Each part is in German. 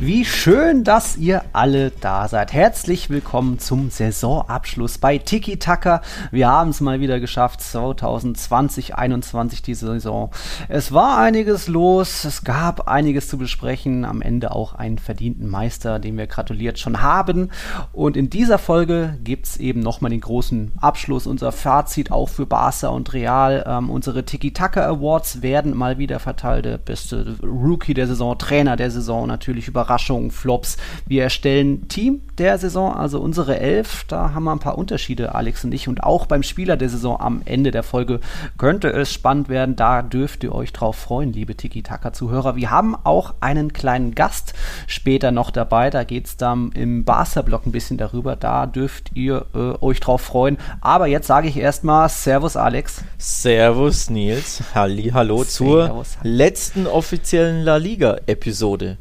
Wie schön, dass ihr alle da seid. Herzlich willkommen zum Saisonabschluss bei Tiki Taka. Wir haben es mal wieder geschafft, 2020, 2021 die Saison. Es war einiges los, es gab einiges zu besprechen, am Ende auch einen verdienten Meister, dem wir gratuliert schon haben. Und in dieser Folge gibt es eben nochmal den großen Abschluss, unser Fazit auch für Barca und Real. Ähm, unsere Tiki Taka Awards werden mal wieder verteilt. Der beste Rookie der Saison, Trainer der Saison, natürlich über Überraschungen, Flops. Wir erstellen Team der Saison, also unsere Elf. Da haben wir ein paar Unterschiede, Alex und ich. Und auch beim Spieler der Saison am Ende der Folge könnte es spannend werden. Da dürft ihr euch drauf freuen, liebe Tiki-Taka-Zuhörer. Wir haben auch einen kleinen Gast später noch dabei. Da geht es dann im Barca-Blog ein bisschen darüber. Da dürft ihr äh, euch drauf freuen. Aber jetzt sage ich erstmal Servus, Alex. Servus, Nils. Halli, hallo Servus. zur letzten offiziellen La Liga-Episode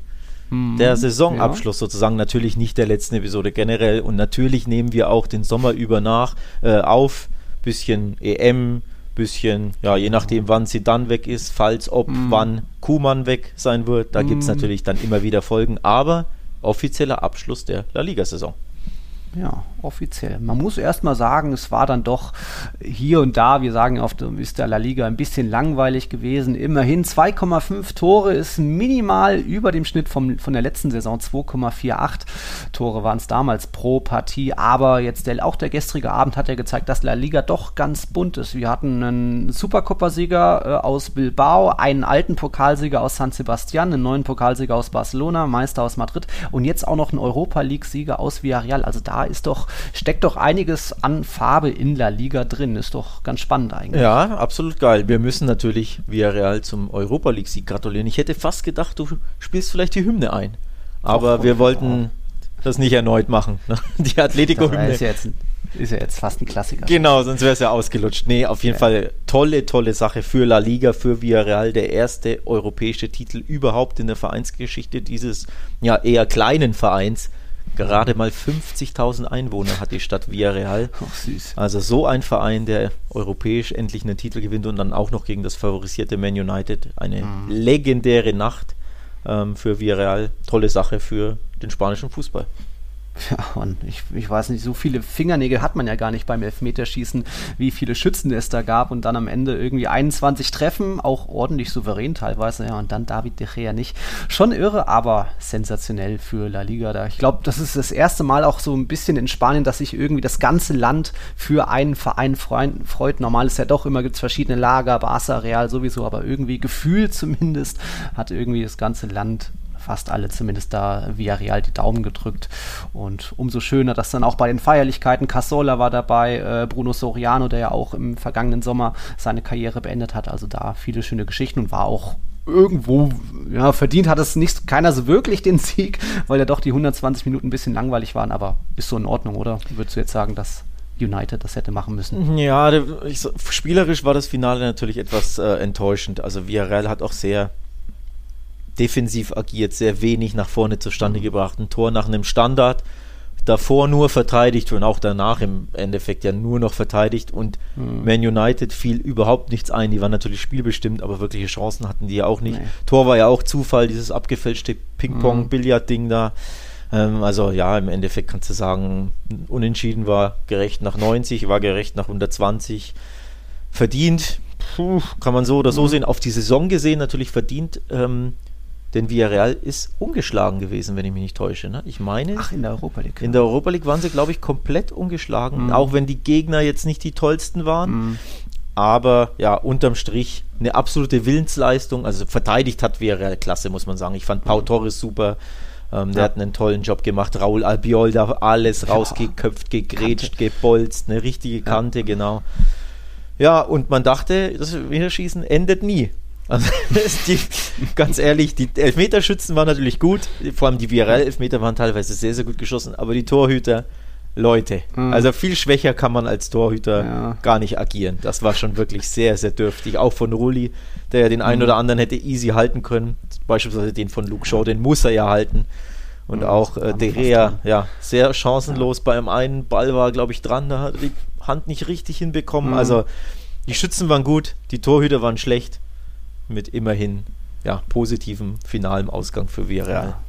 hm, der Saisonabschluss ja. sozusagen, natürlich nicht der letzten Episode generell und natürlich nehmen wir auch den Sommer über nach äh, auf, bisschen EM, bisschen, ja, je nachdem wann sie dann weg ist, falls ob mm. wann Kuhmann weg sein wird, da mm. gibt es natürlich dann immer wieder Folgen, aber offizieller Abschluss der La Liga-Saison. Ja, offiziell. Man muss erstmal sagen, es war dann doch hier und da, wir sagen oft, ist der La Liga ein bisschen langweilig gewesen. Immerhin 2,5 Tore ist minimal über dem Schnitt vom, von der letzten Saison. 2,48 Tore waren es damals pro Partie. Aber jetzt der, auch der gestrige Abend hat ja gezeigt, dass La Liga doch ganz bunt ist. Wir hatten einen Supercopa-Sieger äh, aus Bilbao, einen alten Pokalsieger aus San Sebastian, einen neuen Pokalsieger aus Barcelona, Meister aus Madrid und jetzt auch noch einen Europa League-Sieger aus Villarreal. Also da ist doch, steckt doch einiges an Farbe in La Liga drin. Ist doch ganz spannend eigentlich. Ja, absolut geil. Wir müssen natürlich Villarreal zum Europa League-Sieg gratulieren. Ich hätte fast gedacht, du spielst vielleicht die Hymne ein. Aber Doch, wir wollten das nicht erneut machen. Die Atletico-Hymne. Ist, ja ist ja jetzt fast ein Klassiker. Genau, sonst wäre es ja ausgelutscht. Nee, auf jeden ja. Fall tolle, tolle Sache für La Liga, für Villarreal. Der erste europäische Titel überhaupt in der Vereinsgeschichte dieses ja eher kleinen Vereins. Gerade mal 50.000 Einwohner hat die Stadt Villarreal. Ach, süß. Also so ein Verein, der europäisch endlich einen Titel gewinnt und dann auch noch gegen das favorisierte Man United. Eine mhm. legendäre Nacht ähm, für Villarreal. Tolle Sache für den spanischen Fußball. Ja, und ich, ich weiß nicht, so viele Fingernägel hat man ja gar nicht beim Elfmeterschießen, wie viele Schützen es da gab und dann am Ende irgendwie 21 Treffen, auch ordentlich souverän teilweise, ja, und dann David de Gea nicht. Schon irre, aber sensationell für La Liga da. Ich glaube, das ist das erste Mal auch so ein bisschen in Spanien, dass sich irgendwie das ganze Land für einen Verein freut. Normal ist ja doch immer, gibt es verschiedene Lager, Barca, Real sowieso, aber irgendwie gefühlt zumindest hat irgendwie das ganze Land fast alle zumindest da Villarreal die Daumen gedrückt. Und umso schöner, dass dann auch bei den Feierlichkeiten Casola war dabei, äh, Bruno Soriano, der ja auch im vergangenen Sommer seine Karriere beendet hat. Also da viele schöne Geschichten und war auch irgendwo, ja, verdient hat es nicht keiner so wirklich den Sieg, weil ja doch die 120 Minuten ein bisschen langweilig waren, aber ist so in Ordnung, oder? Würdest du jetzt sagen, dass United das hätte machen müssen? Ja, ich, spielerisch war das Finale natürlich etwas äh, enttäuschend. Also Villarreal hat auch sehr defensiv agiert, sehr wenig nach vorne zustande gebracht. Ein Tor nach einem Standard, davor nur verteidigt und auch danach im Endeffekt ja nur noch verteidigt und mhm. Man United fiel überhaupt nichts ein. Die waren natürlich spielbestimmt, aber wirkliche Chancen hatten die ja auch nicht. Nee. Tor war ja auch Zufall, dieses abgefälschte Ping-Pong-Billard-Ding mhm. da. Ähm, also ja, im Endeffekt kannst du sagen, unentschieden war gerecht nach 90, war gerecht nach 120. Verdient, puh, kann man so oder so mhm. sehen. Auf die Saison gesehen natürlich verdient. Ähm, denn Villarreal ist ungeschlagen gewesen, wenn ich mich nicht täusche. Ne? Ich meine. Ach, in der Europa League. In der Europa League waren sie, glaube ich, komplett ungeschlagen. Mhm. Auch wenn die Gegner jetzt nicht die tollsten waren. Mhm. Aber ja, unterm Strich eine absolute Willensleistung. Also verteidigt hat Villarreal klasse, muss man sagen. Ich fand Pau mhm. Torres super. Ähm, der ja. hat einen tollen Job gemacht. Raul Albiol da alles ja. rausgeköpft, gegrätscht, Kante. gebolzt. Eine richtige Kante, ja. genau. Ja, und man dachte, das Winterschießen endet nie. Also die, ganz ehrlich, die Elfmeterschützen waren natürlich gut, vor allem die VRL-Elfmeter waren teilweise sehr, sehr gut geschossen, aber die Torhüter, Leute, mhm. also viel schwächer kann man als Torhüter ja. gar nicht agieren. Das war schon wirklich sehr, sehr dürftig. Auch von Rulli, der ja den einen mhm. oder anderen hätte easy halten können, beispielsweise den von Luke Shaw, den muss er ja halten. Und Ja, auch das äh, kam De fast Gea, dran. ja, sehr chancenlos. Beim einen Ball war, glaube ich, dran, da hat er die Hand nicht richtig hinbekommen. Mhm. Also die Schützen waren gut, die Torhüter waren schlecht. Mit immerhin ja, positivem finalem Ausgang für Villarreal. Ja.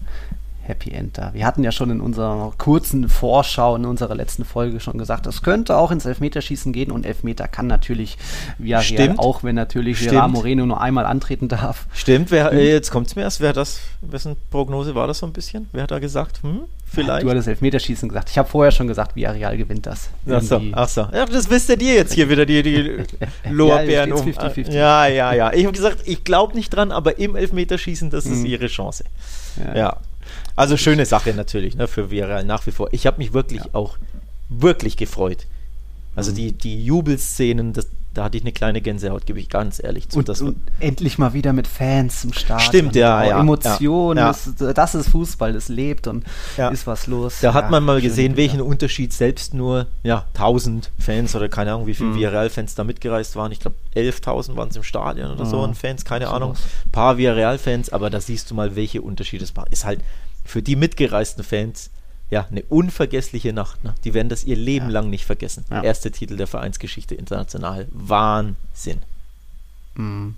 Happy End da. Wir hatten ja schon in unserer kurzen Vorschau in unserer letzten Folge schon gesagt, es könnte auch ins Elfmeterschießen gehen und Elfmeter kann natürlich Villarreal, Stimmt. auch wenn natürlich. Gerard Moreno nur einmal antreten darf. Stimmt, wer, äh, jetzt kommt es mir erst. Wer das, wessen Prognose war das so ein bisschen? Wer hat da gesagt? Hm, vielleicht? Du hattest Elfmeterschießen gesagt. Ich habe vorher schon gesagt, Villarreal gewinnt das. Ach so, ach so. Ja, das wisst ihr jetzt hier wieder, die, die Lorbeeren Ja, um. jetzt steht's 50-50. Ja, ja, ja. Ich habe gesagt, ich glaube nicht dran, aber im Elfmeterschießen, das ist Mhm. ihre Chance. Ja. Ja. Also schöne Sache natürlich, ne, für Villarreal nach wie vor. Ich habe mich wirklich Ja. auch wirklich gefreut. Also Mhm. die, die Jubelszenen, das, da hatte ich eine kleine Gänsehaut, gebe ich ganz ehrlich zu. Und, und endlich mal wieder mit Fans im Start. Stimmt, ja, ja, Emotionen, ja. Das, das ist Fußball, das lebt und Ja. ist was los. Da hat man mal gesehen, welchen Unterschied selbst nur ja, 1000 Fans oder keine Ahnung, wie viele Mhm. Villarreal-Fans da mitgereist waren. Ich glaube, 11.000 waren es im Stadion oder so Ja, an Fans, keine sowas. Ahnung. Ein paar Villarreal-Fans, aber da siehst du mal, welche Unterschiede es war. Ist halt für die mitgereisten Fans ja eine unvergessliche Nacht. Ne? Die werden das ihr Leben Ja. lang nicht vergessen. Ja. Erster Titel der Vereinsgeschichte international. Wahnsinn. Mhm.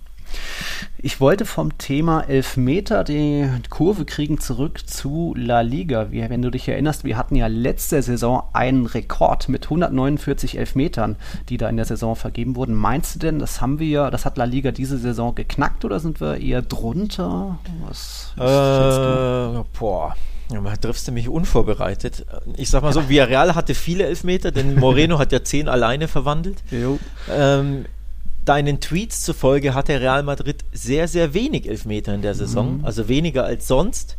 Ich wollte vom Thema Elfmeter die Kurve kriegen zurück zu La Liga. Wir, wenn du dich erinnerst, wir hatten ja letzte Saison einen Rekord mit 149 Elfmetern, die da in der Saison vergeben wurden. Meinst du denn, das haben wir, das hat La Liga diese Saison geknackt oder sind wir eher drunter? Was, schätzt du? Äh, boah. Ja, triffst du mich unvorbereitet. Ich sag mal so, Villarreal hatte viele Elfmeter, denn Moreno hat ja zehn alleine verwandelt. Jo. Ähm, deinen Tweets zufolge hatte Real Madrid sehr, sehr wenig Elfmeter in der Saison, Mhm. also weniger als sonst.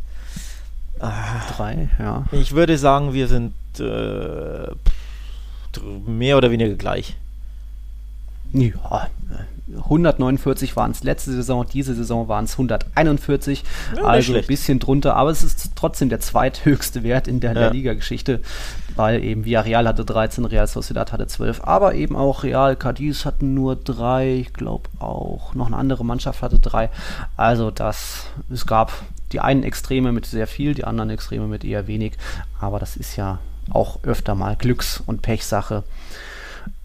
Drei, ja. Ich würde sagen, wir sind äh, mehr oder weniger gleich. Ja, 149 waren es letzte Saison, diese Saison waren es 141, Ja, also ein bisschen drunter, aber es ist trotzdem der zweithöchste Wert in der Ja. La Liga-Geschichte, weil eben Villarreal hatte 13, Real Sociedad hatte 12, aber eben auch Real Cadiz hatten nur drei, ich glaube auch noch eine andere Mannschaft hatte drei, also das, es gab die einen Extreme mit sehr viel, die anderen Extreme mit eher wenig, aber das ist ja auch öfter mal Glücks- und Pechsache.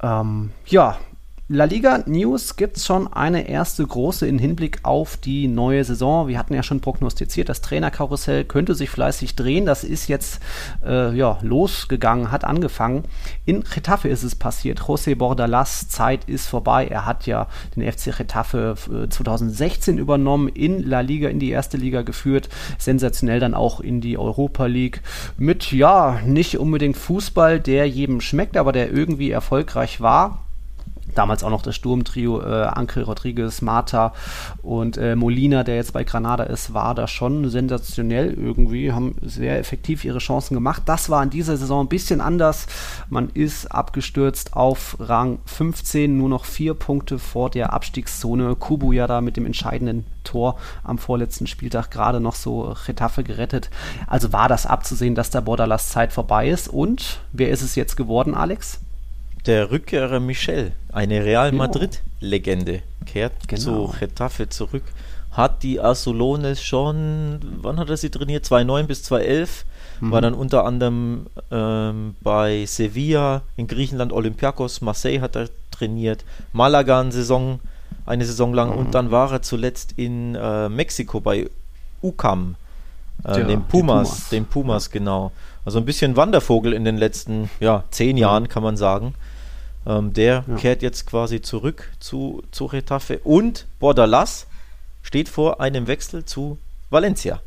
Ähm, ja, La Liga News gibt schon eine erste große in Hinblick auf die neue Saison. Wir hatten ja schon prognostiziert, das Trainerkarussell könnte sich fleißig drehen. Das ist jetzt äh, ja, losgegangen, hat angefangen. In Getafe ist es passiert. José Bordalas Zeit ist vorbei. Er hat ja den FC Getafe äh, 2016 übernommen, in La Liga, in die erste Liga geführt. Sensationell dann auch in die Europa League. Mit, ja, nicht unbedingt Fußball, der jedem schmeckt, aber der irgendwie erfolgreich war damals auch noch das Sturmtrio, äh, Anke Rodriguez, Marta und äh, Molina, der jetzt bei Granada ist, war da schon sensationell irgendwie, haben sehr effektiv ihre Chancen gemacht. Das war in dieser Saison ein bisschen anders. Man ist abgestürzt auf Rang 15, nur noch vier Punkte vor der Abstiegszone. Kubu ja da mit dem entscheidenden Tor am vorletzten Spieltag gerade noch so Getafe gerettet. Also war das abzusehen, dass der Borderlass Zeit vorbei ist. Und wer ist es jetzt geworden, Alex? Der Rückkehrer Michel, eine Real. Madrid-Legende, kehrt Genau. zu Getafe zurück. Hat die Azulones schon, wann hat er sie trainiert? 2009 bis 2011. War dann unter anderem ähm, bei Sevilla, in Griechenland Olympiakos, Marseille hat er trainiert, Malaga eine Saison, eine Saison lang und dann war er zuletzt in äh, Mexiko bei UCAM, äh, Ja, den Pumas, Pumas. den Pumas, genau. Also ein bisschen Wandervogel in den letzten ja, zehn Jahren, kann man sagen. Ähm, der Ja. kehrt jetzt quasi zurück zu, zu Retafe und Bordalas steht vor einem Wechsel zu Valencia.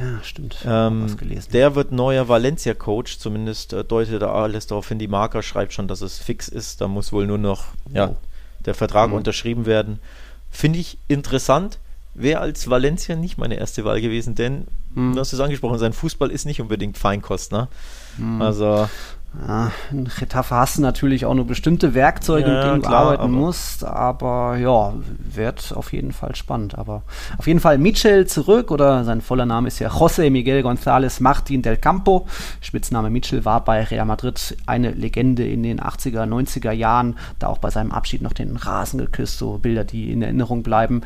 Ja, stimmt. Ähm, der wird neuer Valencia-Coach, zumindest äh, deutet da alles darauf hin. Die Marker schreibt schon, dass es fix ist. Da muss wohl nur noch ja, Oh. der Vertrag Mhm. unterschrieben werden. Finde ich interessant. Wäre als Valencia nicht meine erste Wahl gewesen, denn Mhm. du hast es angesprochen, sein Fußball ist nicht unbedingt Feinkost. Ne? Mhm. Also Ja, in Getafe hast du natürlich auch nur bestimmte Werkzeuge, Ja, mit denen du klar, arbeiten aber- musst, aber ja, wird auf jeden Fall spannend. Aber auf jeden Fall Michel zurück, oder sein voller Name ist ja José Miguel González Martín del Campo. Spitzname Michel war bei Real Madrid eine Legende in den 80er, 90er Jahren, da auch bei seinem Abschied noch den Rasen geküsst, so Bilder, die in Erinnerung bleiben.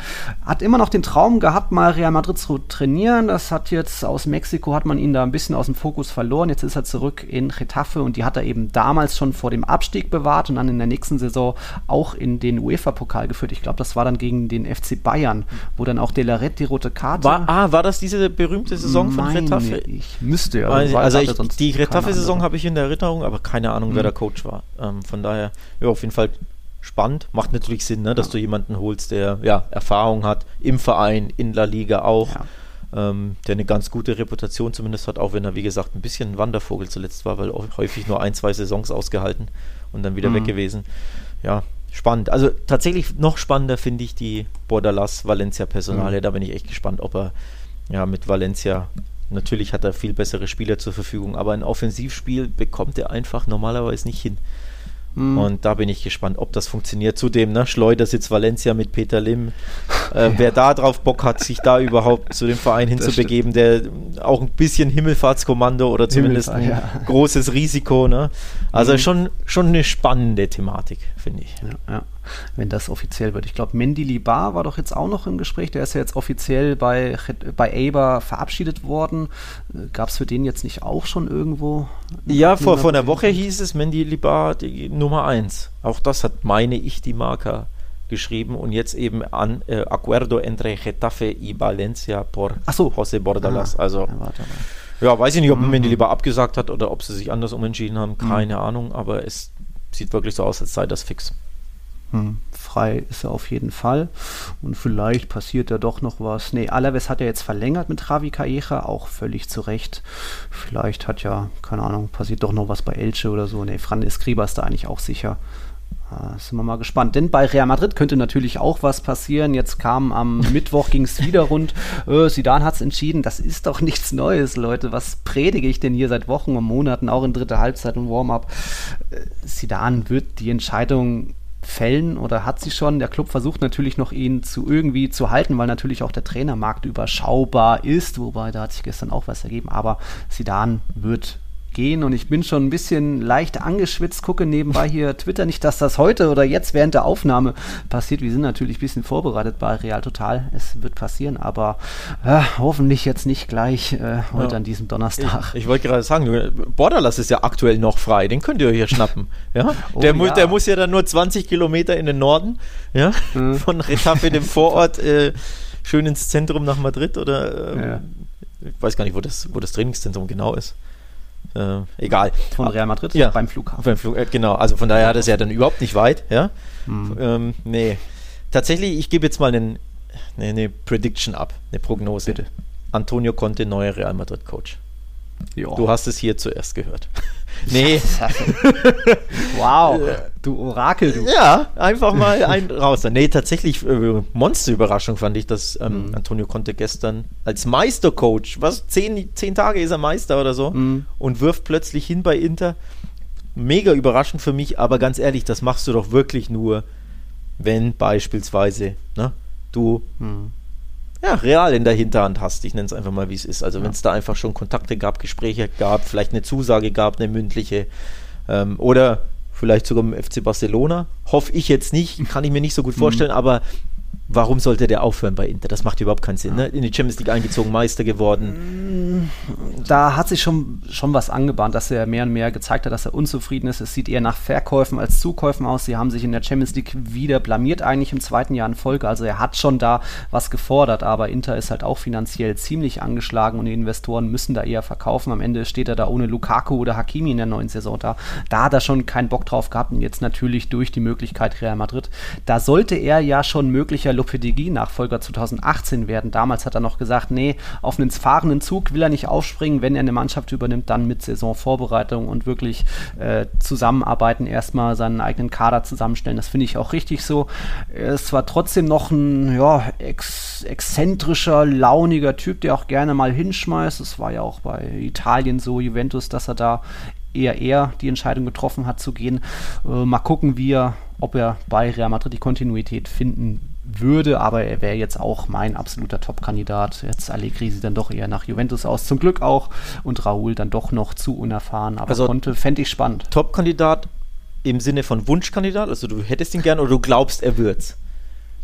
Hat immer noch den Traum gehabt, mal Real Madrid zu trainieren. Das hat jetzt aus Mexiko hat man ihn da ein bisschen aus dem Fokus verloren. Jetzt ist er zurück in Getafe und die hat er eben damals schon vor dem Abstieg bewahrt und dann in der nächsten Saison auch in den UEFA-Pokal geführt. Ich glaube, das war dann gegen den FC Bayern, wo dann auch Delaret die rote Karte. War, ah, war das diese berühmte Saison von Retafe? Ich müsste, Also, war- also hatte ich, die Retafe-Saison habe ich in der Erinnerung, aber keine Ahnung, Mhm. wer der Coach war. Ähm, von daher, ja, auf jeden Fall spannend. Macht natürlich Sinn, ne, dass du jemanden holst, der ja Erfahrung hat im Verein, in La Liga auch. Ja. Ähm, der eine ganz gute Reputation zumindest hat, auch wenn er, wie gesagt, ein bisschen ein Wandervogel zuletzt war, weil häufig nur ein, zwei Saisons ausgehalten und dann wieder Mhm. weg gewesen. Ja, spannend. Also tatsächlich noch spannender finde ich die Bordalas Valencia Personale. Mhm. Da bin ich echt gespannt, ob er ja mit Valencia natürlich hat er viel bessere Spieler zur Verfügung, aber ein Offensivspiel bekommt er einfach normalerweise nicht hin. Mhm. Und da bin ich gespannt, ob das funktioniert. Zudem, ne, Schleudersitz Valencia mit Peter Lim. Äh, Wer da drauf Bock hat, sich da überhaupt zu dem Verein hinzubegeben, der auch ein bisschen Himmelfahrtskommando oder zumindest ein Himmelfahrt, ja. großes Risiko. Ne? Also Mhm. schon, schon eine spannende Thematik, finde ich. Ja, ja, wenn das offiziell wird. Ich glaube, Mendy Libar war doch jetzt auch noch im Gespräch. Der ist ja jetzt offiziell bei, bei Eber verabschiedet worden. Gab es für den jetzt nicht auch schon irgendwo? Ja, vor, vor einer Woche hieß es Mendy Libar die Nummer 1. Auch das hat, meine ich, die Marker geschrieben und jetzt eben an äh, Acuerdo entre Getafe y Valencia por so. José Bordalas. Ah, also ja, warte mal. Ja, weiß ich nicht, ob Mhm. Mendy lieber abgesagt hat oder ob sie sich anders umentschieden haben. Keine Ahnung, aber es sieht wirklich so aus, als sei das fix. Hm, frei ist er auf jeden Fall. Und vielleicht passiert da doch noch was. Nee, Alaves hat ja jetzt verlängert mit Javi Calleja, auch völlig zu Recht. Vielleicht hat ja, keine Ahnung, passiert doch noch was bei Elche oder so. Nee, Fran Escriba ist da eigentlich auch sicher. Ah, sind wir mal gespannt. Denn bei Real Madrid könnte natürlich auch was passieren. Jetzt kam am Mittwoch, ging es wieder rund. Äh, Zidane hat es entschieden. Das ist doch nichts Neues, Leute. Was predige ich denn hier seit Wochen und Monaten, auch in dritter Halbzeit und Warm-up? Äh, Zidane wird die Entscheidung fällen oder hat sie schon. Der Club versucht natürlich noch ihn zu irgendwie zu halten, weil natürlich auch der Trainermarkt überschaubar ist, wobei da hat sich gestern auch was ergeben, aber Sidan wird gehen und ich bin schon ein bisschen leicht angeschwitzt, gucke nebenbei hier Twitter nicht, dass das heute oder jetzt während der Aufnahme passiert. Wir sind natürlich ein bisschen vorbereitet bei Real Total. Es wird passieren, aber äh, hoffentlich jetzt nicht gleich äh, heute Ja. an diesem Donnerstag. Ich, ich wollte gerade sagen, Borderlass ist ja aktuell noch frei, den könnt ihr euch hier schnappen. Ja? Oh der, muss, ja. der muss ja dann nur 20 Kilometer in den Norden, ja, Mhm. von Retafe, dem Vorort, äh, schön ins Zentrum nach Madrid oder ähm, Ja. ich weiß gar nicht, wo das, wo das Trainingszentrum genau ist. Äh, egal. Von Real Madrid Ja. beim Flughafen. Beim Flug, äh, genau, also von daher hat es ja dann überhaupt nicht weit, ja. Mhm. Ähm, nee. Tatsächlich, ich gebe jetzt mal eine, eine Prediction ab, eine Prognose. Bitte. Antonio Conte, neuer Real Madrid Ja. Du hast es hier zuerst gehört. nee. wow, du Orakel, du. Ja, einfach mal ein raus. Nee, tatsächlich, äh, Monsterüberraschung fand ich, dass ähm, Mhm. Antonio Conte gestern als Meistercoach, was, zehn, zehn Tage ist er Meister oder so, Mhm. und wirft plötzlich hin bei Inter. Mega überraschend für mich, aber ganz ehrlich, das machst du doch wirklich nur, wenn beispielsweise ne, du Hm. Ja, real in der Hinterhand hast. Ich nenne es einfach mal, wie es ist. Also wenn es da einfach schon Kontakte gab, Gespräche gab, vielleicht eine Zusage gab, eine mündliche ähm, oder vielleicht sogar im FC Barcelona. Hoffe ich jetzt nicht, kann ich mir nicht so gut vorstellen, aber warum sollte der aufhören bei Inter? Das macht überhaupt keinen Sinn. Ne? In die Champions League eingezogen, Meister geworden. Da hat sich schon, schon was angebahnt, dass er mehr und mehr gezeigt hat, dass er unzufrieden ist. Es sieht eher nach Verkäufen als Zukäufen aus. Sie haben sich in der Champions League wieder blamiert, eigentlich im zweiten Jahr in Folge. Also er hat schon da was gefordert, aber Inter ist halt auch finanziell ziemlich angeschlagen und die Investoren müssen da eher verkaufen. Am Ende steht er da ohne Lukaku oder Hakimi in der neuen Saison da. Da hat er schon keinen Bock drauf gehabt und jetzt natürlich durch die Möglichkeit Real Madrid. Da sollte er ja schon möglicher Lopetegui-Nachfolger 2018 werden. Damals hat er noch gesagt, nee, auf einen fahrenden Zug will er nicht aufspringen. Wenn er eine Mannschaft übernimmt, dann mit Saisonvorbereitung und wirklich äh, zusammenarbeiten, erstmal seinen eigenen Kader zusammenstellen. Das finde ich auch richtig so. Es war trotzdem noch ein ja, ex exzentrischer, launiger Typ, der auch gerne mal hinschmeißt. Es war ja auch bei Italien so, Juventus, dass er da eher er die Entscheidung getroffen hat zu gehen. Äh, mal gucken, wie ob er bei Real Madrid die Kontinuität finden würde, aber er wäre jetzt auch mein absoluter Top-Kandidat. Jetzt Allegri sieht dann doch eher nach Juventus aus, zum Glück auch, und Raúl dann doch noch zu unerfahren, aber also, konnte, fände ich spannend. Top-Kandidat im Sinne von Wunschkandidat, also du hättest ihn gern oder du glaubst, er wird's?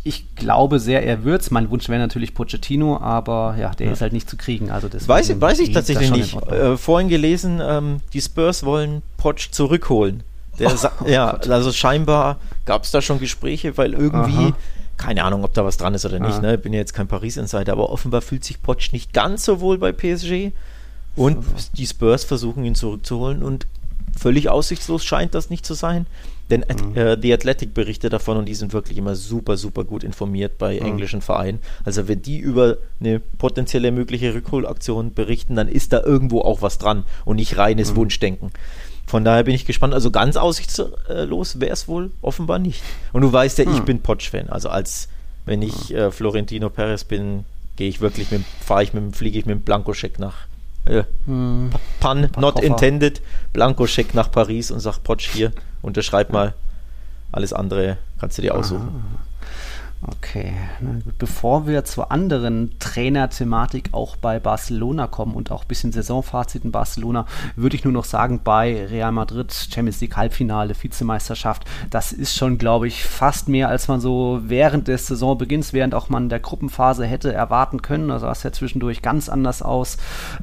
Ich glaube sehr, er wird's. Mein Wunsch wäre natürlich Pochettino, aber ja, der ja. ist halt nicht zu kriegen. Also weiß, ich, weiß ich tatsächlich nicht. Äh, vorhin gelesen, ähm, die Spurs wollen Poch zurückholen. Der oh, ja, Gott. also scheinbar gab es da schon Gespräche, weil irgendwie Aha keine Ahnung, ob da was dran ist oder nicht. Ah. Ne? Bin ja jetzt kein Paris-Insider, aber offenbar fühlt sich Potsch nicht ganz so wohl bei PSG. Und die Spurs versuchen ihn zurückzuholen und völlig aussichtslos scheint das nicht zu sein. Denn mhm. äh, The Athletic berichtet davon und die sind wirklich immer super, super gut informiert bei mhm. englischen Vereinen. Also wenn die über eine potenzielle mögliche Rückholaktion berichten, dann ist da irgendwo auch was dran und nicht reines mhm. Wunschdenken. Von daher bin ich gespannt. Also ganz aussichtslos wäre es wohl offenbar nicht. Und du weißt ja, hm. ich bin Potsch-Fan. Also als wenn ich hm. äh, Florentino Perez bin, gehe ich wirklich mit, fahre ich mit, fliege ich mit dem Blankoscheck nach äh, hm. Pun not intended, Blankoscheck nach Paris und sag Potsch hier, unterschreib mal. Alles andere kannst du dir aussuchen. Ah. Okay, bevor wir zur anderen Trainerthematik auch bei Barcelona kommen und auch ein bisschen Saisonfazit in Barcelona, würde ich nur noch sagen, bei Real Madrid, Champions League Halbfinale, Vizemeisterschaft, das ist schon, glaube ich, fast mehr, als man so während des Saisonbeginns, während auch man der Gruppenphase hätte erwarten können. Also sah es ja zwischendurch ganz anders aus.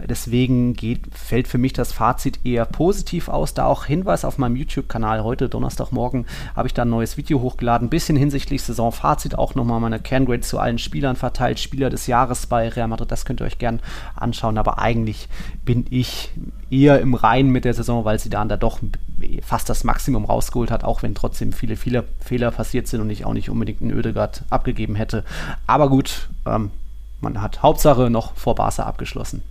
Deswegen geht, fällt für mich das Fazit eher positiv aus. Da auch Hinweis auf meinem YouTube-Kanal heute, Donnerstagmorgen, habe ich da ein neues Video hochgeladen, bisschen hinsichtlich Saisonfazit auch nochmal meine Kerngrade zu allen Spielern verteilt. Spieler des Jahres bei Real Madrid, das könnt ihr euch gern anschauen. Aber eigentlich bin ich eher im Reinen mit der Saison, weil sie da doch fast das Maximum rausgeholt hat, auch wenn trotzdem viele, viele Fehler passiert sind und ich auch nicht unbedingt einen Ödegard abgegeben hätte. Aber gut, ähm, man hat Hauptsache noch vor Barca abgeschlossen.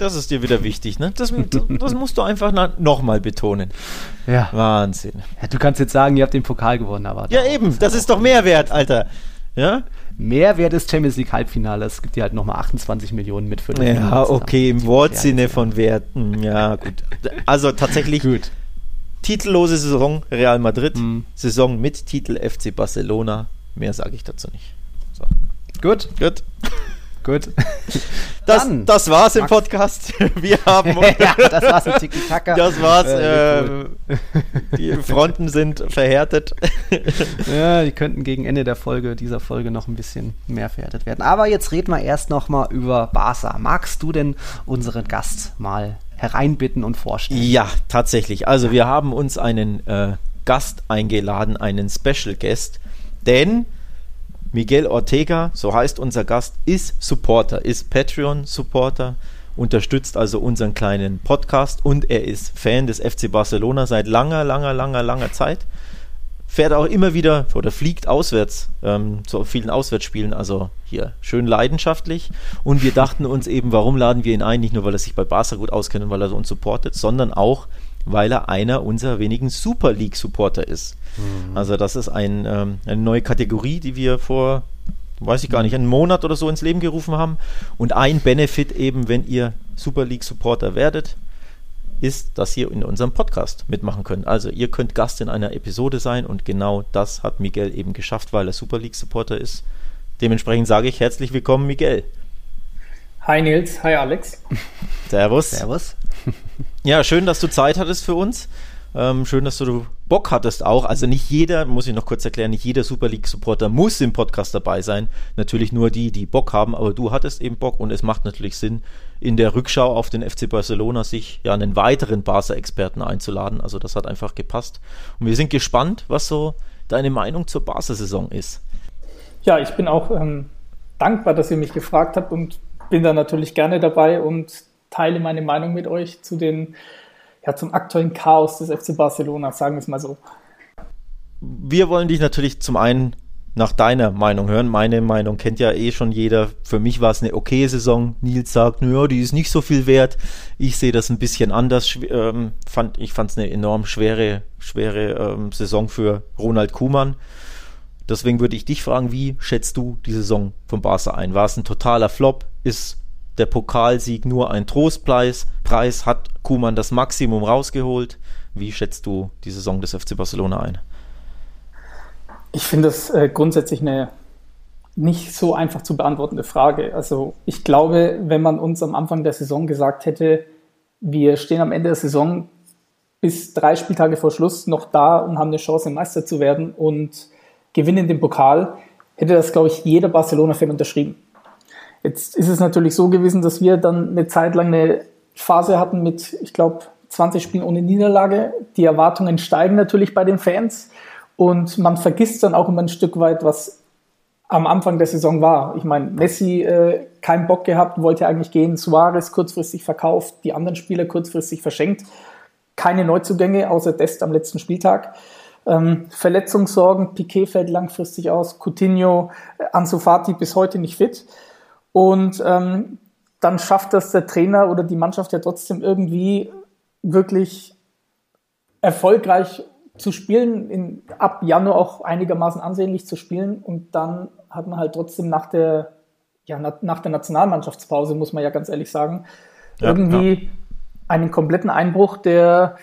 Das ist dir wieder wichtig, ne? Das, das musst du einfach nochmal betonen. Ja. Wahnsinn. Ja, du kannst jetzt sagen, ihr habt den Pokal gewonnen, aber. Ja, eben, das ist doch Mehrwert, Alter. Ja? Mehrwert des Champions League Halbfinales. Es gibt ja halt nochmal 28 Millionen mit für Ja, okay, im Wortsinne von Werten. Ja, gut. Also tatsächlich. gut. Titellose Saison Real Madrid, mhm. Saison mit Titel FC Barcelona. Mehr sage ich dazu nicht. So. Gut. Gut. Gut. Das, Dann, das war's im Podcast. Wir haben. ja, das war's im Tiki-Taka. Das war's. Äh, äh, die Fronten sind verhärtet. ja, die könnten gegen Ende der Folge, dieser Folge, noch ein bisschen mehr verhärtet werden. Aber jetzt reden wir erst nochmal über Barca. Magst du denn unseren Gast mal hereinbitten und vorstellen? Ja, tatsächlich. Also, wir haben uns einen äh, Gast eingeladen, einen Special Guest. Denn Miguel Ortega, so heißt unser Gast, ist Supporter, ist Patreon-Supporter, unterstützt also unseren kleinen Podcast und er ist Fan des FC Barcelona seit langer, langer, langer, langer Zeit. Fährt auch immer wieder oder fliegt auswärts ähm, zu vielen Auswärtsspielen, also hier schön leidenschaftlich. Und wir dachten uns eben, warum laden wir ihn ein? Nicht nur, weil er sich bei Barca gut auskennt und weil er uns supportet, sondern auch, weil er einer unserer wenigen Super League-Supporter ist. Mhm. Also das ist ein, ähm, eine neue Kategorie, die wir vor, weiß ich gar nicht, einen Monat oder so ins Leben gerufen haben. Und ein Benefit eben, wenn ihr Super League Supporter werdet, ist, dass ihr in unserem Podcast mitmachen könnt. Also ihr könnt Gast in einer Episode sein und genau das hat Miguel eben geschafft, weil er Super League Supporter ist. Dementsprechend sage ich herzlich willkommen, Miguel. Hi Nils, hi Alex. Servus. Servus. Ja, schön, dass du Zeit hattest für uns. Ähm, schön, dass du Bock hattest auch. Also nicht jeder, muss ich noch kurz erklären, nicht jeder Super League Supporter muss im Podcast dabei sein. Natürlich nur die, die Bock haben, aber du hattest eben Bock und es macht natürlich Sinn, in der Rückschau auf den FC Barcelona sich ja einen weiteren Barca-Experten einzuladen. Also das hat einfach gepasst. Und wir sind gespannt, was so deine Meinung zur Barca-Saison ist. Ja, ich bin auch ähm, dankbar, dass ihr mich gefragt habt und bin da natürlich gerne dabei und teile meine Meinung mit euch zu den ja, zum aktuellen Chaos des FC Barcelona, sagen wir es mal so. Wir wollen dich natürlich zum einen nach deiner Meinung hören. Meine Meinung kennt ja eh schon jeder. Für mich war es eine okay Saison. Nils sagt, naja, die ist nicht so viel wert. Ich sehe das ein bisschen anders. Ähm, fand, ich fand es eine enorm schwere, schwere ähm, Saison für Ronald Kuhmann. Deswegen würde ich dich fragen, wie schätzt du die Saison von Barca ein? War es ein totaler Flop? Ist der Pokalsieg nur ein Trostpreis. Preis hat Kuman das Maximum rausgeholt. Wie schätzt du die Saison des FC Barcelona ein? Ich finde das äh, grundsätzlich eine nicht so einfach zu beantwortende Frage. Also ich glaube, wenn man uns am Anfang der Saison gesagt hätte, wir stehen am Ende der Saison bis drei Spieltage vor Schluss noch da und haben eine Chance, Meister zu werden und gewinnen den Pokal, hätte das, glaube ich, jeder Barcelona-Fan unterschrieben. Jetzt ist es natürlich so gewesen, dass wir dann eine Zeit lang eine Phase hatten mit, ich glaube, 20 Spielen ohne Niederlage. Die Erwartungen steigen natürlich bei den Fans und man vergisst dann auch immer ein Stück weit, was am Anfang der Saison war. Ich meine, Messi äh, keinen Bock gehabt, wollte eigentlich gehen, Suarez kurzfristig verkauft, die anderen Spieler kurzfristig verschenkt. Keine Neuzugänge außer Dest am letzten Spieltag. Ähm, Verletzungssorgen, Piquet fällt langfristig aus, Coutinho, äh, Ansu Fati bis heute nicht fit. Und ähm, dann schafft das der Trainer oder die Mannschaft ja trotzdem irgendwie wirklich erfolgreich zu spielen, in, ab Januar auch einigermaßen ansehnlich zu spielen. Und dann hat man halt trotzdem nach der, ja, nach der Nationalmannschaftspause, muss man ja ganz ehrlich sagen, ja, irgendwie ja. einen kompletten Einbruch, der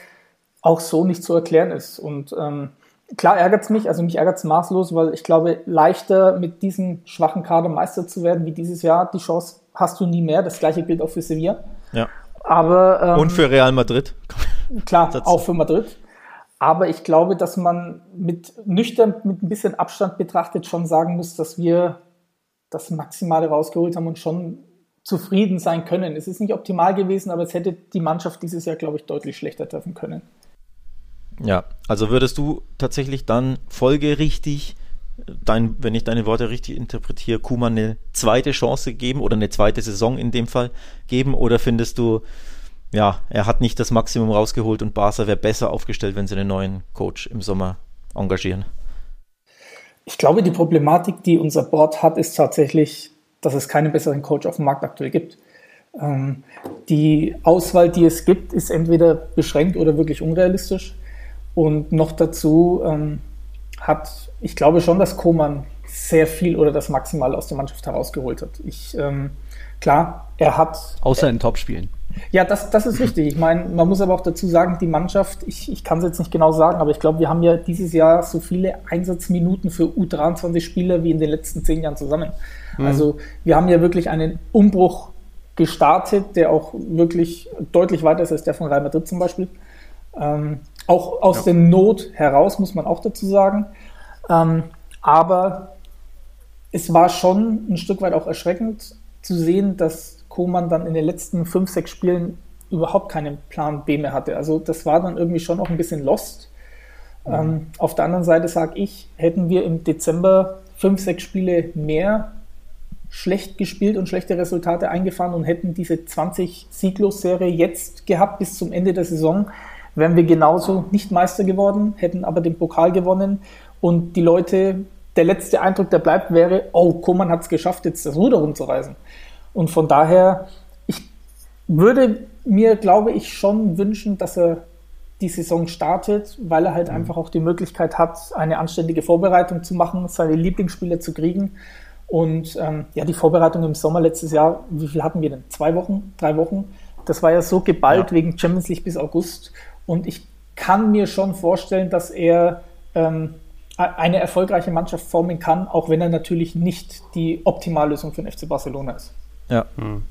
auch so nicht zu erklären ist. Und ähm, klar ärgert es mich, also mich ärgert es maßlos, weil ich glaube, leichter mit diesem schwachen Kader Meister zu werden wie dieses Jahr, die Chance hast du nie mehr. Das gleiche gilt auch für Sevilla. Ja. Aber, ähm, Und für Real Madrid. Klar, auch für Madrid. Aber ich glaube, dass man mit nüchtern, mit ein bisschen Abstand betrachtet schon sagen muss, dass wir das Maximale rausgeholt haben und schon zufrieden sein können. Es ist nicht optimal gewesen, aber es hätte die Mannschaft dieses Jahr, glaube ich, deutlich schlechter treffen können. Ja, also würdest du tatsächlich dann folgerichtig, dein, wenn ich deine Worte richtig interpretiere, Kuman eine zweite Chance geben oder eine zweite Saison in dem Fall geben? Oder findest du, ja, er hat nicht das Maximum rausgeholt und Barca wäre besser aufgestellt, wenn sie einen neuen Coach im Sommer engagieren? Ich glaube, die Problematik, die unser Board hat, ist tatsächlich, dass es keinen besseren Coach auf dem Markt aktuell gibt. Ähm, die Auswahl, die es gibt, ist entweder beschränkt oder wirklich unrealistisch. Und noch dazu ähm, hat, ich glaube schon, dass Koman sehr viel oder das Maximal aus der Mannschaft herausgeholt hat. Ich, ähm, klar, er hat. Außer in Topspielen. Ja, das, das ist richtig. Ich meine, man muss aber auch dazu sagen, die Mannschaft, ich, ich kann es jetzt nicht genau sagen, aber ich glaube, wir haben ja dieses Jahr so viele Einsatzminuten für U23-Spieler wie in den letzten zehn Jahren zusammen. Mhm. Also wir haben ja wirklich einen Umbruch gestartet, der auch wirklich deutlich weiter ist als der von Real Madrid zum Beispiel. Ähm, auch aus ja. der Not heraus, muss man auch dazu sagen. Ähm, aber es war schon ein Stück weit auch erschreckend zu sehen, dass Koman dann in den letzten fünf, sechs Spielen überhaupt keinen Plan B mehr hatte. Also das war dann irgendwie schon auch ein bisschen lost. Mhm. Ähm, auf der anderen Seite sage ich, hätten wir im Dezember fünf, sechs Spiele mehr schlecht gespielt und schlechte Resultate eingefahren und hätten diese 20 Sieglos-Serie jetzt gehabt bis zum Ende der Saison, wären wir genauso nicht Meister geworden, hätten aber den Pokal gewonnen und die Leute, der letzte Eindruck, der bleibt, wäre, oh, Koman hat es geschafft, jetzt das Ruder rumzureißen. Und von daher, ich würde mir, glaube ich, schon wünschen, dass er die Saison startet, weil er halt mhm. einfach auch die Möglichkeit hat, eine anständige Vorbereitung zu machen, seine Lieblingsspieler zu kriegen. Und ähm, ja, die Vorbereitung im Sommer letztes Jahr, wie viel hatten wir denn? Zwei Wochen, drei Wochen? Das war ja so geballt ja. wegen Champions League bis August. Und ich kann mir schon vorstellen, dass er ähm, eine erfolgreiche Mannschaft formen kann, auch wenn er natürlich nicht die Optimallösung für den FC Barcelona ist. Ja. Hm.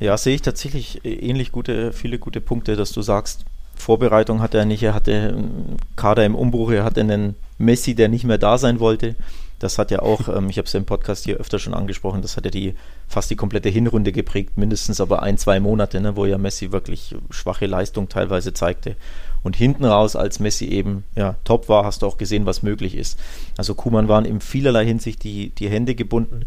Ja, sehe ich tatsächlich ähnlich gute, viele gute Punkte, dass du sagst, Vorbereitung hat er nicht, er hatte einen Kader im Umbruch, er hatte einen Messi, der nicht mehr da sein wollte. Das hat ja auch, ähm, ich habe es ja im Podcast hier öfter schon angesprochen, das hat ja die fast die komplette Hinrunde geprägt, mindestens aber ein, zwei Monate, ne, wo ja Messi wirklich schwache Leistung teilweise zeigte. Und hinten raus, als Messi eben ja, top war, hast du auch gesehen, was möglich ist. Also Kuman waren in vielerlei Hinsicht die, die Hände gebunden.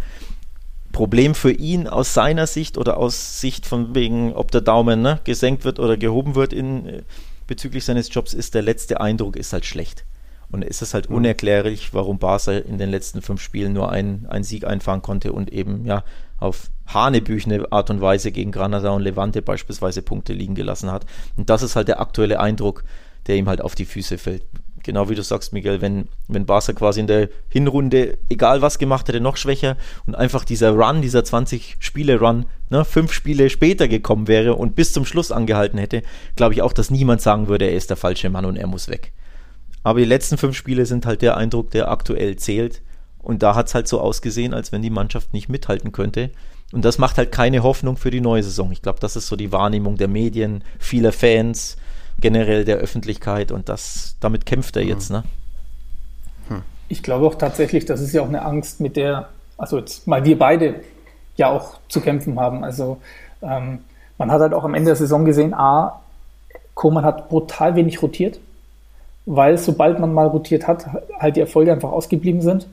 Problem für ihn aus seiner Sicht oder aus Sicht von wegen, ob der Daumen ne, gesenkt wird oder gehoben wird in, äh, bezüglich seines Jobs, ist der letzte Eindruck ist halt schlecht. Und es ist halt mhm. unerklärlich, warum Barca in den letzten fünf Spielen nur einen, einen Sieg einfahren konnte und eben ja auf hanebüchene Art und Weise gegen Granada und Levante beispielsweise Punkte liegen gelassen hat. Und das ist halt der aktuelle Eindruck, der ihm halt auf die Füße fällt. genau wie du sagst, Miguel, wenn, wenn Barca quasi in der Hinrunde, egal was gemacht hätte, noch schwächer und einfach dieser Run, dieser 20-Spiele-Run, ne, fünf Spiele später gekommen wäre und bis zum Schluss angehalten hätte, glaube ich auch, dass niemand sagen würde, er ist der falsche Mann und er muss weg. Aber die letzten fünf Spiele sind halt der Eindruck, der aktuell zählt. Und da hat es halt so ausgesehen, als wenn die Mannschaft nicht mithalten könnte. Und das macht halt keine Hoffnung für die neue Saison. Ich glaube, das ist so die Wahrnehmung der Medien, vieler Fans, generell der Öffentlichkeit und das, damit kämpft er jetzt, ne? Hm. Ich glaube auch tatsächlich, das ist ja auch eine Angst, mit der, also jetzt mal wir beide ja auch zu kämpfen haben. Also ähm, man hat halt auch am Ende der Saison gesehen, A, Koman hat brutal wenig rotiert, weil sobald man mal rotiert hat, halt die Erfolge einfach ausgeblieben sind.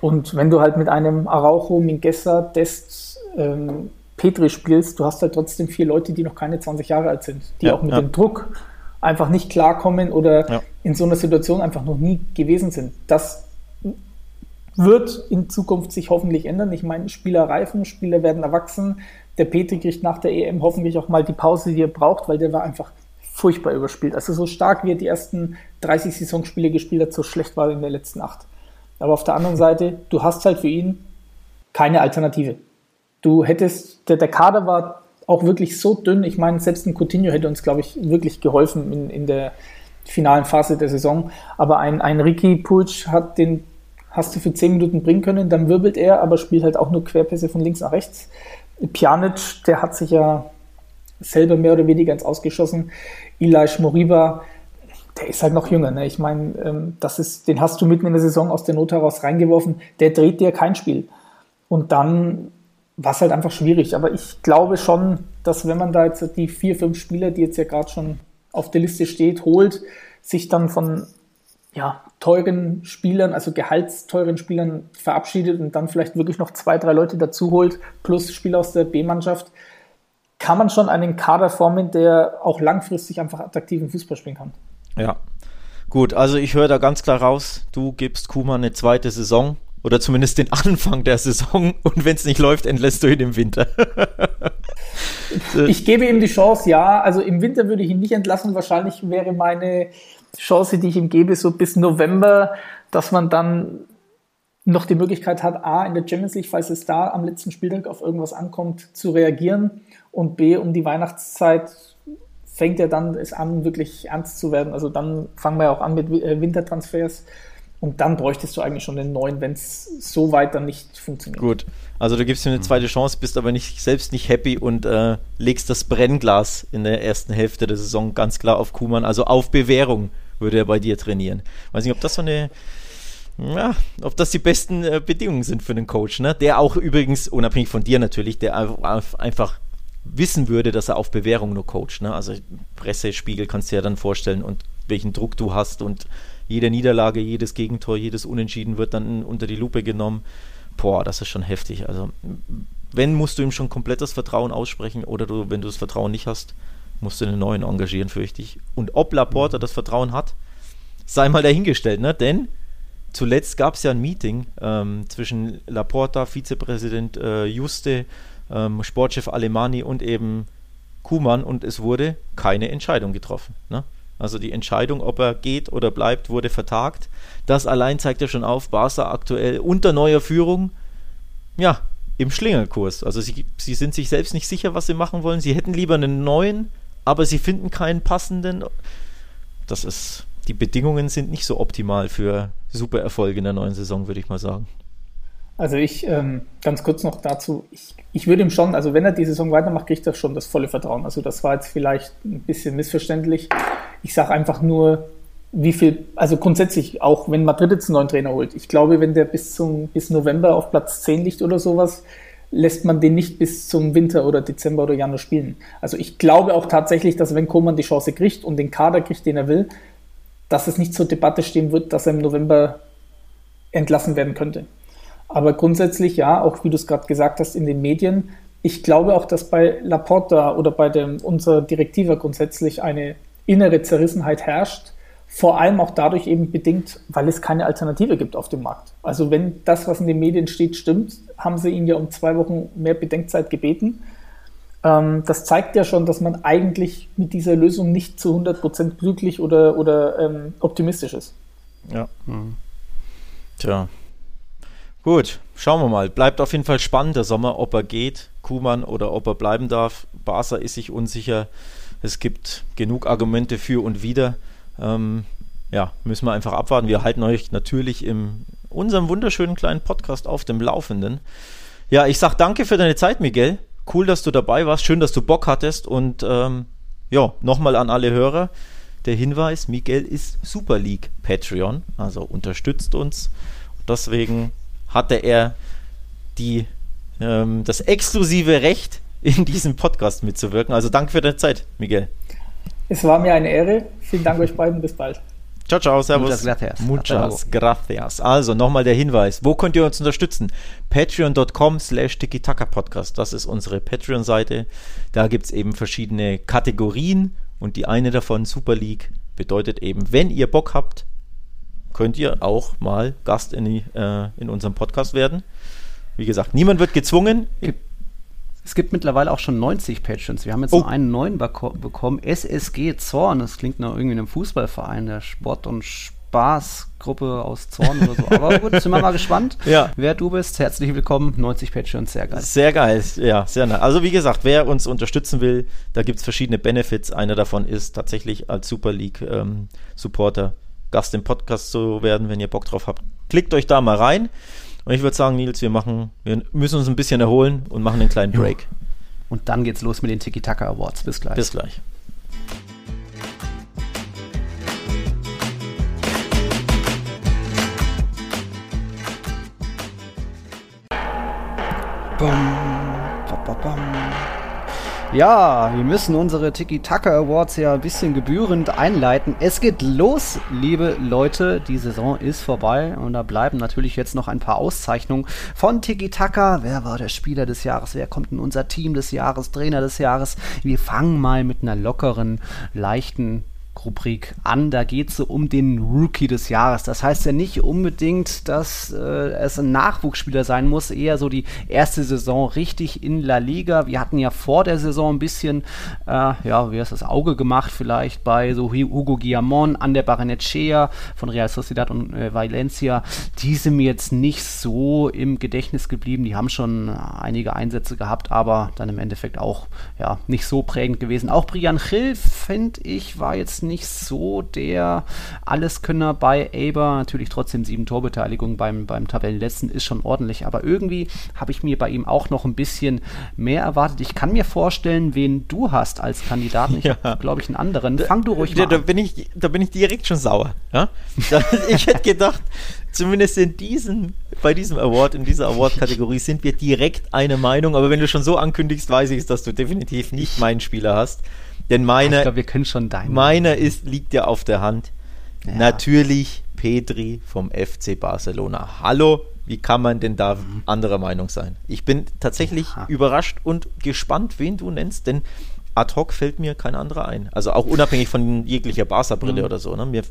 Und wenn du halt mit einem Araujo, Mingessa, Dest, ähm, Petri spielst, du hast halt trotzdem vier Leute, die noch keine 20 Jahre alt sind, die ja, auch mit ja. dem Druck einfach nicht klarkommen oder ja. in so einer Situation einfach noch nie gewesen sind. Das wird in Zukunft sich hoffentlich ändern. Ich meine, Spieler reifen, Spieler werden erwachsen. Der Petri kriegt nach der EM hoffentlich auch mal die Pause, die er braucht, weil der war einfach furchtbar überspielt. Also so stark wie er die ersten 30 Saisonspiele gespielt hat, so schlecht war er in der letzten acht. Aber auf der anderen Seite, du hast halt für ihn keine Alternative. Du hättest, der, der Kader war auch wirklich so dünn. Ich meine, selbst ein Coutinho hätte uns, glaube ich, wirklich geholfen in, in der finalen Phase der Saison. Aber ein, ein Ricky Puig hat den, hast du für 10 Minuten bringen können, dann wirbelt er, aber spielt halt auch nur Querpässe von links nach rechts. Pjanic, der hat sich ja selber mehr oder weniger ins Ausgeschossen. Ilash Moriba, der ist halt noch jünger. Ne? Ich meine, ähm, den hast du mitten in der Saison aus der Not heraus reingeworfen. Der dreht dir kein Spiel. Und dann war es halt einfach schwierig. Aber ich glaube schon, dass wenn man da jetzt die vier, fünf Spieler, die jetzt ja gerade schon auf der Liste steht, holt, sich dann von ja, teuren Spielern, also gehaltsteuren Spielern verabschiedet und dann vielleicht wirklich noch zwei, drei Leute dazu holt, plus Spieler aus der B-Mannschaft, kann man schon einen Kader formen, der auch langfristig einfach attraktiven Fußball spielen kann. Ja. Gut, also ich höre da ganz klar raus, du gibst Kuma eine zweite Saison. Oder zumindest den Anfang der Saison. Und wenn es nicht läuft, entlässt du ihn im Winter. ich gebe ihm die Chance, ja. Also im Winter würde ich ihn nicht entlassen. Wahrscheinlich wäre meine Chance, die ich ihm gebe, so bis November, dass man dann noch die Möglichkeit hat, A, in der Champions League, falls es da am letzten Spieltag auf irgendwas ankommt, zu reagieren. Und B, um die Weihnachtszeit fängt ja dann es an, wirklich ernst zu werden. Also dann fangen wir ja auch an mit äh, Wintertransfers. Und dann bräuchtest du eigentlich schon den neuen, wenn es so weiter nicht funktioniert. Gut. Also du gibst ihm eine mhm. zweite Chance, bist aber nicht, selbst nicht happy und äh, legst das Brennglas in der ersten Hälfte der Saison ganz klar auf Kuman. Also auf Bewährung würde er bei dir trainieren. Weiß nicht, ob das so eine ja, ob das die besten äh, Bedingungen sind für einen Coach, ne? Der auch übrigens, unabhängig von dir natürlich, der einfach wissen würde, dass er auf Bewährung nur coacht, ne? Also Pressespiegel kannst du ja dann vorstellen und welchen Druck du hast und jede Niederlage, jedes Gegentor, jedes Unentschieden wird dann unter die Lupe genommen. Boah, das ist schon heftig. Also, wenn musst du ihm schon komplett das Vertrauen aussprechen oder du, wenn du das Vertrauen nicht hast, musst du einen neuen engagieren, fürchte ich. Und ob Laporta das Vertrauen hat, sei mal dahingestellt, ne? Denn zuletzt gab es ja ein Meeting ähm, zwischen Laporta, Vizepräsident äh, Juste, ähm, Sportchef Alemani und eben Kuhmann und es wurde keine Entscheidung getroffen. Ne? Also die Entscheidung, ob er geht oder bleibt, wurde vertagt. Das allein zeigt ja schon auf, Barca aktuell unter neuer Führung, ja, im Schlingerkurs. Also sie, sie sind sich selbst nicht sicher, was sie machen wollen. Sie hätten lieber einen neuen, aber sie finden keinen passenden. Das ist, die Bedingungen sind nicht so optimal für super Erfolge in der neuen Saison, würde ich mal sagen. Also ich, ähm, ganz kurz noch dazu, ich, ich würde ihm schon, also wenn er die Saison weitermacht, kriegt er schon das volle Vertrauen. Also das war jetzt vielleicht ein bisschen missverständlich. Ich sage einfach nur, wie viel, also grundsätzlich, auch wenn Madrid jetzt einen neuen Trainer holt, ich glaube, wenn der bis zum bis November auf Platz 10 liegt oder sowas, lässt man den nicht bis zum Winter oder Dezember oder Januar spielen. Also ich glaube auch tatsächlich, dass wenn Koman die Chance kriegt und den Kader kriegt, den er will, dass es nicht zur Debatte stehen wird, dass er im November entlassen werden könnte. Aber grundsätzlich ja, auch wie du es gerade gesagt hast, in den Medien. Ich glaube auch, dass bei Laporta oder bei dem, unser Direktiver grundsätzlich eine innere Zerrissenheit herrscht. Vor allem auch dadurch eben bedingt, weil es keine Alternative gibt auf dem Markt. Also wenn das, was in den Medien steht, stimmt, haben sie ihn ja um zwei Wochen mehr Bedenkzeit gebeten. Ähm, das zeigt ja schon, dass man eigentlich mit dieser Lösung nicht zu 100% glücklich oder, oder ähm, optimistisch ist. Ja. Mhm. Tja. Gut, schauen wir mal. Bleibt auf jeden Fall spannend der Sommer, ob er geht, Kuhmann, oder ob er bleiben darf. Barca ist sich unsicher. Es gibt genug Argumente für und wider. Ähm, ja, müssen wir einfach abwarten. Wir halten euch natürlich in unserem wunderschönen kleinen Podcast auf dem Laufenden. Ja, ich sag danke für deine Zeit, Miguel. Cool, dass du dabei warst. Schön, dass du Bock hattest. Und ähm, ja, nochmal an alle Hörer der Hinweis: Miguel ist Super League Patreon, also unterstützt uns. Deswegen hatte er die, ähm, das exklusive Recht, in diesem Podcast mitzuwirken. Also danke für deine Zeit, Miguel. Es war mir eine Ehre. Vielen Dank euch beiden. Bis bald. Ciao, ciao, servus. Muchas gracias. Muchas gracias. Also nochmal der Hinweis. Wo könnt ihr uns unterstützen? Patreon.com slash Podcast. Das ist unsere Patreon-Seite. Da gibt es eben verschiedene Kategorien und die eine davon, Super League, bedeutet eben, wenn ihr Bock habt, könnt ihr auch mal Gast in, die, äh, in unserem Podcast werden. Wie gesagt, niemand wird gezwungen. Es gibt mittlerweile auch schon 90 Patrons. Wir haben jetzt oh. noch einen neuen bekommen. SSG Zorn. Das klingt nach irgendwie einem Fußballverein, der Sport- und Spaßgruppe aus Zorn oder so. Aber gut, sind wir mal gespannt, ja. wer du bist. Herzlich willkommen. 90 Patrons, sehr geil. Sehr geil, ja, sehr nice. Also wie gesagt, wer uns unterstützen will, da gibt es verschiedene Benefits. Einer davon ist tatsächlich als Super League ähm, Supporter Gast im Podcast zu werden, wenn ihr Bock drauf habt. Klickt euch da mal rein. Und ich würde sagen, Nils, wir machen, wir müssen uns ein bisschen erholen und machen einen kleinen Break. Und dann geht's los mit den Tiki-Taka Awards. Bis gleich. Bis gleich. Bum, ja, wir müssen unsere Tiki-Taka Awards ja ein bisschen gebührend einleiten. Es geht los, liebe Leute. Die Saison ist vorbei und da bleiben natürlich jetzt noch ein paar Auszeichnungen von Tiki-Taka. Wer war der Spieler des Jahres? Wer kommt in unser Team des Jahres? Trainer des Jahres? Wir fangen mal mit einer lockeren, leichten Rubrik an. Da geht es so um den Rookie des Jahres. Das heißt ja nicht unbedingt, dass äh, es ein Nachwuchsspieler sein muss, eher so die erste Saison richtig in La Liga. Wir hatten ja vor der Saison ein bisschen, äh, ja, wie heißt das, Auge gemacht vielleicht bei so Hugo Guillamon an der Barrenetchea von Real Sociedad und äh, Valencia. Die sind mir jetzt nicht so im Gedächtnis geblieben. Die haben schon einige Einsätze gehabt, aber dann im Endeffekt auch ja, nicht so prägend gewesen. Auch Brian Hill, finde ich, war jetzt nicht so der Alleskönner bei Aber. Natürlich trotzdem sieben Torbeteiligungen beim, beim Tabellenletzten ist schon ordentlich, aber irgendwie habe ich mir bei ihm auch noch ein bisschen mehr erwartet. Ich kann mir vorstellen, wen du hast als Kandidaten. Ich ja. glaube ich, einen anderen. Fang du ruhig da, mal da, an. Bin ich, da bin ich direkt schon sauer. Ja? ich hätte gedacht, zumindest in diesem, bei diesem Award, in dieser Award-Kategorie sind wir direkt eine Meinung, aber wenn du schon so ankündigst, weiß ich, dass du definitiv nicht meinen Spieler hast. Denn meine, ich glaube, wir können schon deinen. Meiner ist, liegt ja auf der Hand. Ja. Natürlich Petri vom FC Barcelona. Hallo, wie kann man denn da mhm. anderer Meinung sein? Ich bin tatsächlich ja. überrascht und gespannt, wen du nennst, denn ad hoc fällt mir kein anderer ein. Also auch unabhängig von jeglicher Barca-Brille mhm. oder so. Ne? Mir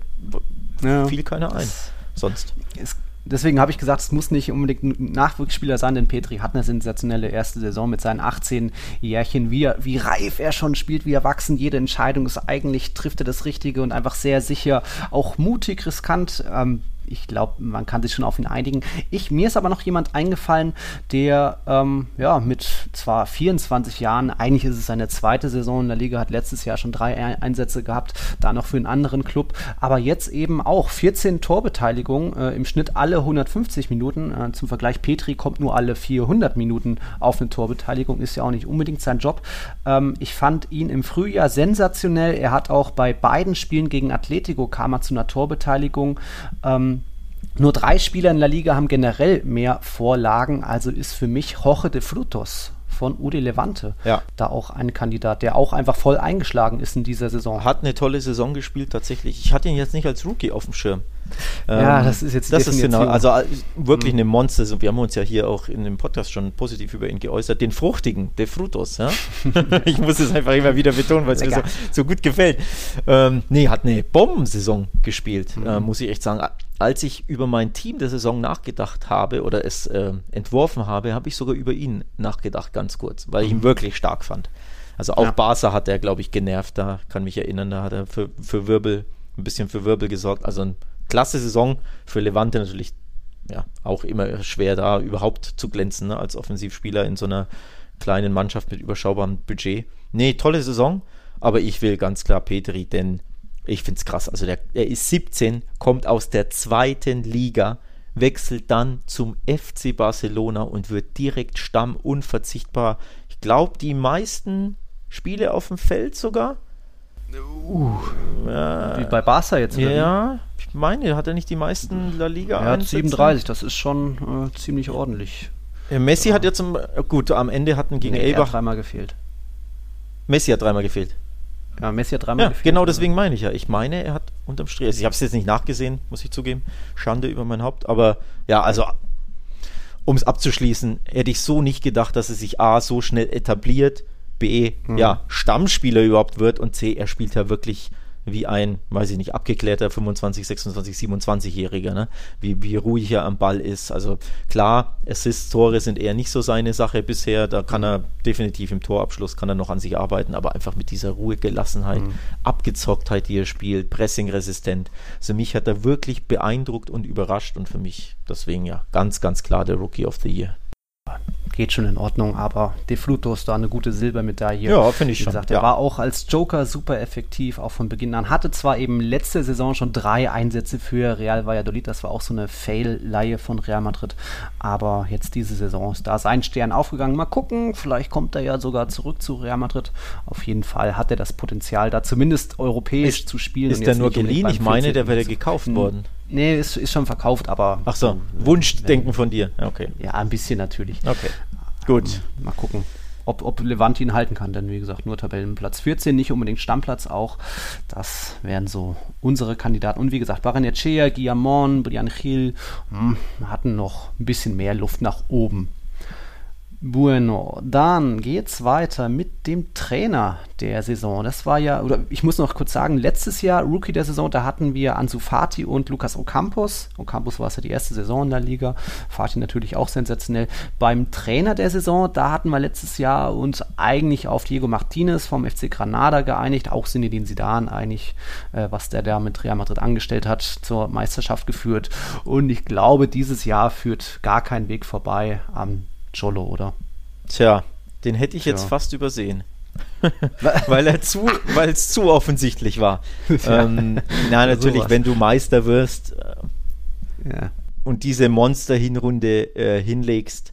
ja. fiel keiner ein. Sonst. Es deswegen habe ich gesagt, es muss nicht unbedingt ein Nachwuchsspieler sein, denn Petri hat eine sensationelle erste Saison mit seinen 18 Jährchen. Wie, wie reif er schon spielt, wie erwachsen. Jede Entscheidung ist eigentlich, trifft er das Richtige und einfach sehr sicher, auch mutig, riskant. Ähm, ich glaube, man kann sich schon auf ihn einigen. Ich, mir ist aber noch jemand eingefallen, der ähm, ja, mit zwar 24 Jahren, eigentlich ist es seine zweite Saison in der Liga, hat letztes Jahr schon drei Einsätze gehabt, da noch für einen anderen Club, aber jetzt eben auch 14 Torbeteiligungen, äh, im Schnitt alle 150 Minuten. Äh, zum Vergleich, Petri kommt nur alle 400 Minuten auf eine Torbeteiligung, ist ja auch nicht unbedingt sein Job. Ähm, ich fand ihn im Frühjahr sensationell. Er hat auch bei beiden Spielen gegen Atletico kam er zu einer Torbeteiligung. Ähm, nur drei Spieler in der Liga haben generell mehr Vorlagen, also ist für mich Jorge de Frutos von Udi Levante ja. da auch ein Kandidat, der auch einfach voll eingeschlagen ist in dieser Saison. Hat eine tolle Saison gespielt tatsächlich. Ich hatte ihn jetzt nicht als Rookie auf dem Schirm. Ja, ähm, das ist jetzt das ist genau, also äh, wirklich mhm. eine Monster. Wir haben uns ja hier auch in dem Podcast schon positiv über ihn geäußert. Den fruchtigen, der Frutos. Ja? ich muss es einfach immer wieder betonen, weil es mir so, so, gut gefällt. Ähm, nee, hat eine Bombensaison gespielt, mhm. äh, muss ich echt sagen. Als ich über mein Team der Saison nachgedacht habe oder es äh, entworfen habe, habe ich sogar über ihn nachgedacht, ganz kurz, weil ich ihn mhm. wirklich stark fand. Also auch ja. Barca hat er, glaube ich, genervt. Da kann mich erinnern, da hat er für, für Wirbel, ein bisschen für Wirbel gesorgt. Also ein klasse Saison für Levante natürlich ja, auch immer schwer da überhaupt zu glänzen ne, als Offensivspieler in so einer kleinen Mannschaft mit überschaubarem Budget. Nee, tolle Saison, aber ich will ganz klar Petri, denn ich finde es krass. Also der, er ist 17, kommt aus der zweiten Liga, wechselt dann zum FC Barcelona und wird direkt Stamm unverzichtbar. Ich glaube, die meisten Spiele auf dem Feld sogar. Uh, ja, wie bei Barca jetzt. Oder ja, ich meine, hat er nicht die meisten La Liga Er hat 37, das ist schon äh, ziemlich ordentlich. Ja, Messi ja. hat ja zum, gut, am Ende hatten gegen nee, Elbach. dreimal gefehlt. Messi hat dreimal gefehlt. Ja, Messi hat dreimal ja, gefehlt. Genau deswegen meine ich ja. Ich meine, er hat unterm Strich, also ich habe es jetzt nicht nachgesehen, muss ich zugeben. Schande über mein Haupt. Aber ja, also um es abzuschließen, hätte ich so nicht gedacht, dass er sich A so schnell etabliert B, mhm. ja, Stammspieler überhaupt wird und C, er spielt ja wirklich wie ein, weiß ich nicht, abgeklärter 25, 26, 27-Jähriger, ne? wie, wie ruhig er am Ball ist. Also klar, Assists, Tore sind eher nicht so seine Sache bisher. Da kann er definitiv im Torabschluss, kann er noch an sich arbeiten, aber einfach mit dieser Ruhe, Gelassenheit, mhm. Abgezocktheit, die er spielt, Pressing-resistent. Also mich hat er wirklich beeindruckt und überrascht und für mich deswegen ja ganz, ganz klar der Rookie of the Year geht schon in Ordnung, aber De Fluto ist da eine gute Silbermedaille. Ja, finde ich Wie gesagt, schon. Er war auch als Joker super effektiv, auch von Beginn an. Hatte zwar eben letzte Saison schon drei Einsätze für Real Valladolid, das war auch so eine Fail-Leihe von Real Madrid, aber jetzt diese Saison ist da sein Stern aufgegangen. Mal gucken, vielleicht kommt er ja sogar zurück zu Real Madrid. Auf jeden Fall hat er das Potenzial, da zumindest europäisch ist, zu spielen. Ist der nur geliehen? Ich meine, der wäre gekauft worden. Nee, ist, ist schon verkauft, aber. Ach so, Wunschdenken von dir. Okay. Ja, ein bisschen natürlich. Okay. Gut. Ähm, mal gucken, ob, ob Levante ihn halten kann, denn wie gesagt, nur Tabellenplatz 14, nicht unbedingt Stammplatz auch. Das wären so unsere Kandidaten. Und wie gesagt, Baranechea, Guillamon, Brian Gil hm, hatten noch ein bisschen mehr Luft nach oben. Bueno, dann geht's weiter mit dem Trainer der Saison. Das war ja, oder ich muss noch kurz sagen, letztes Jahr Rookie der Saison, da hatten wir Ansu Fati und Lukas Ocampos. Ocampos war es ja die erste Saison in der Liga. Fati natürlich auch sensationell. Beim Trainer der Saison, da hatten wir letztes Jahr uns eigentlich auf Diego Martinez vom FC Granada geeinigt, auch Sinedin Zidane eigentlich, äh, was der da mit Real Madrid angestellt hat, zur Meisterschaft geführt. Und ich glaube, dieses Jahr führt gar kein Weg vorbei am Cholo, oder? Tja, den hätte ich Tja. jetzt fast übersehen. weil er zu, weil es zu offensichtlich war. Ja. Ähm, na, natürlich, wenn du Meister wirst äh, ja. und diese Monster-Hinrunde äh, hinlegst,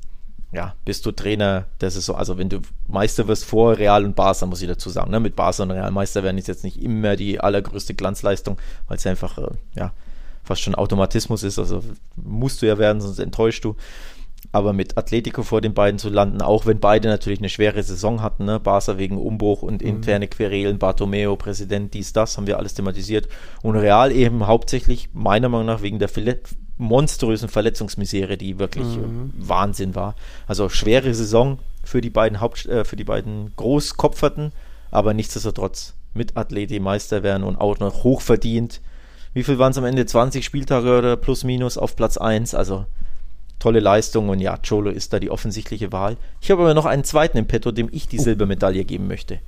ja, bist du Trainer der Saison. Also wenn du Meister wirst vor Real und Barca, muss ich dazu sagen. Ne? Mit Barca und Real Meister werden ist jetzt nicht immer die allergrößte Glanzleistung, weil es einfach, äh, ja, fast schon Automatismus ist. Also musst du ja werden, sonst enttäuschst du aber mit Atletico vor den beiden zu landen, auch wenn beide natürlich eine schwere Saison hatten, ne? Barca wegen Umbruch und mhm. interne Querelen, Bartomeo, Präsident, dies, das, haben wir alles thematisiert. Und Real eben hauptsächlich, meiner Meinung nach, wegen der Verle monströsen Verletzungsmisere, die wirklich mhm. Wahnsinn war. Also schwere Saison für die beiden Haupt, äh, für die beiden Großkopferten, aber nichtsdestotrotz mit Atleti Meister werden und auch noch hochverdient. Wie viel waren es am Ende? 20 Spieltage oder plus minus auf Platz 1? Also tolle Leistung und ja, Cholo ist da die offensichtliche Wahl. Ich habe aber noch einen zweiten im Petto, dem ich die oh. Silbermedaille geben möchte.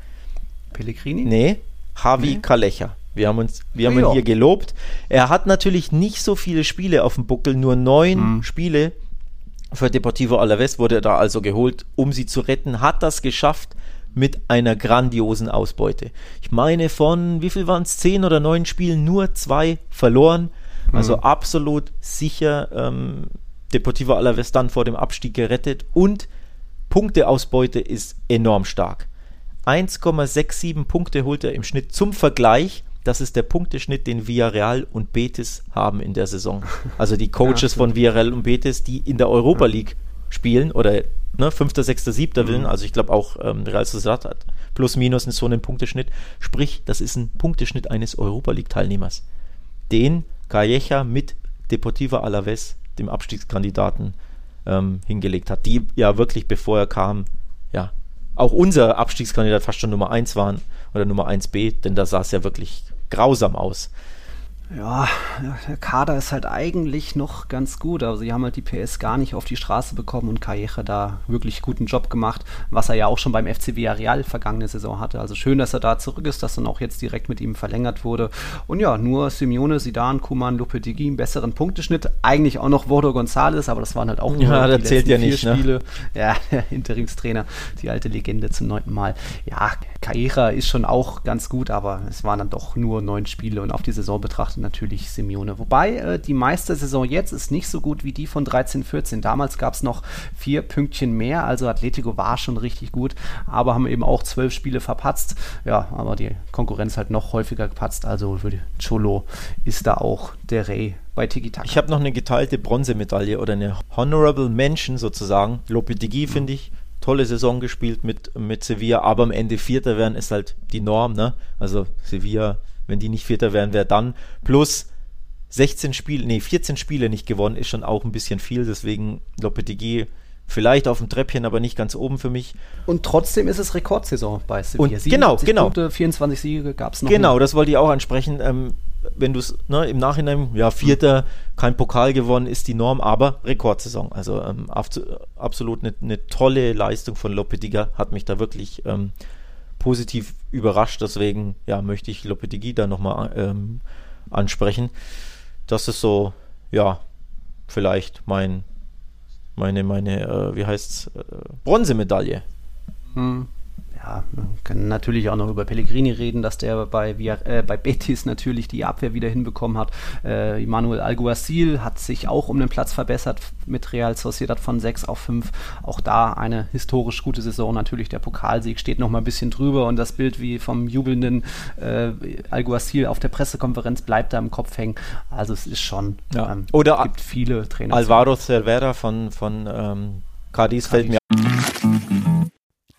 Pellegrini? Nee, Javi nee. Kalecha. Wir haben uns, wir haben ihn hier gelobt. Er hat natürlich nicht so viele Spiele auf dem Buckel, nur neun hm. Spiele. Für Deportivo Alaves wurde er da also geholt, um sie zu retten, hat das geschafft mit einer grandiosen Ausbeute. Ich meine, von wie viel waren es? Zehn oder neun Spielen nur zwei verloren. Also mhm. absolut sicher ähm, Deportivo Alaves dann vor dem Abstieg gerettet und Punkteausbeute ist enorm stark. 1,67 Punkte holt er im Schnitt zum Vergleich. Das ist der Punkteschnitt, den Villarreal und Betis haben in der Saison. Also die Coaches ja, von Villarreal und Betis, die in der Europa League spielen oder ne, 5., 6., 7. Willen, also ich glaube auch ähm, Real Sociedad hat plus minus so einen Punkteschnitt. Sprich, das ist ein Punkteschnitt eines Europa League-Teilnehmers. Den Calleja mit Deportivo Alaves dem Abstiegskandidaten ähm, hingelegt hat, die ja wirklich, bevor er kam, ja, auch unser Abstiegskandidat fast schon Nummer 1 waren oder Nummer 1b, denn da sah es ja wirklich grausam aus. Ja, der Kader ist halt eigentlich noch ganz gut. Also sie haben halt die PS gar nicht auf die Straße bekommen und Calleja da wirklich guten Job gemacht, was er ja auch schon beim FC Villarreal vergangene Saison hatte. Also schön, dass er da zurück ist, dass dann auch jetzt direkt mit ihm verlängert wurde. Und ja, nur Simeone, Sidan, Kuman, Lopetegui einen besseren Punkteschnitt. Eigentlich auch noch Bordo González, aber das waren halt auch nur ja, die zählt ja nicht, ne? Spiele. Ja, der Interimstrainer, die alte Legende zum neunten Mal. Ja, Calleja ist schon auch ganz gut, aber es waren dann doch nur neun Spiele und auf die Saison betrachtet natürlich Simeone. Wobei äh, die Meistersaison jetzt ist nicht so gut wie die von 13-14. Damals gab es noch vier Pünktchen mehr, also Atletico war schon richtig gut, aber haben eben auch zwölf Spiele verpatzt. Ja, aber die Konkurrenz halt noch häufiger gepatzt, also Cholo ist da auch der Rey bei Tiki Taka. Ich habe noch eine geteilte Bronzemedaille oder eine Honorable Mention sozusagen. Lopetegui mhm. finde ich tolle Saison gespielt mit, mit Sevilla, aber am Ende Vierter werden ist halt die Norm, ne? Also Sevilla wenn die nicht Vierter wären, wer dann? Plus 16 Spiele, nee, 14 Spiele nicht gewonnen, ist schon auch ein bisschen viel. Deswegen Lopetegui vielleicht auf dem Treppchen, aber nicht ganz oben für mich. Und trotzdem ist es Rekordsaison bei Sevilla. Und genau, genau. Punkte, 24 Siege gab es noch. Genau, nicht. das wollte ich auch ansprechen. Ähm, wenn du es ne, im Nachhinein, ja, Vierter, kein Pokal gewonnen, ist die Norm, aber Rekordsaison. Also ähm, absolut eine, eine, tolle Leistung von Lopetegui, hat mich da wirklich ähm, positiv überrascht. Deswegen ja, möchte ich Lopetegui da nochmal ähm, ansprechen. Das ist so, ja, vielleicht mein, meine, meine, äh, wie heißt's, äh, Bronzemedaille. Hm ja, man kann natürlich auch noch über Pellegrini reden, dass der bei, äh, bei Betis natürlich die Abwehr wieder hinbekommen hat. Äh, Manuel Alguacil hat sich auch um den Platz verbessert mit Real Sociedad von 6 auf 5. Auch da eine historisch gute Saison. Natürlich der Pokalsieg steht noch mal ein bisschen drüber und das Bild wie vom jubelnden äh, Alguacil auf der Pressekonferenz bleibt da im Kopf hängen. Also es ist schon, ja. ähm, Oder gibt viele Trainer. Alvaro Cervera von, von ähm, Cadiz fällt mir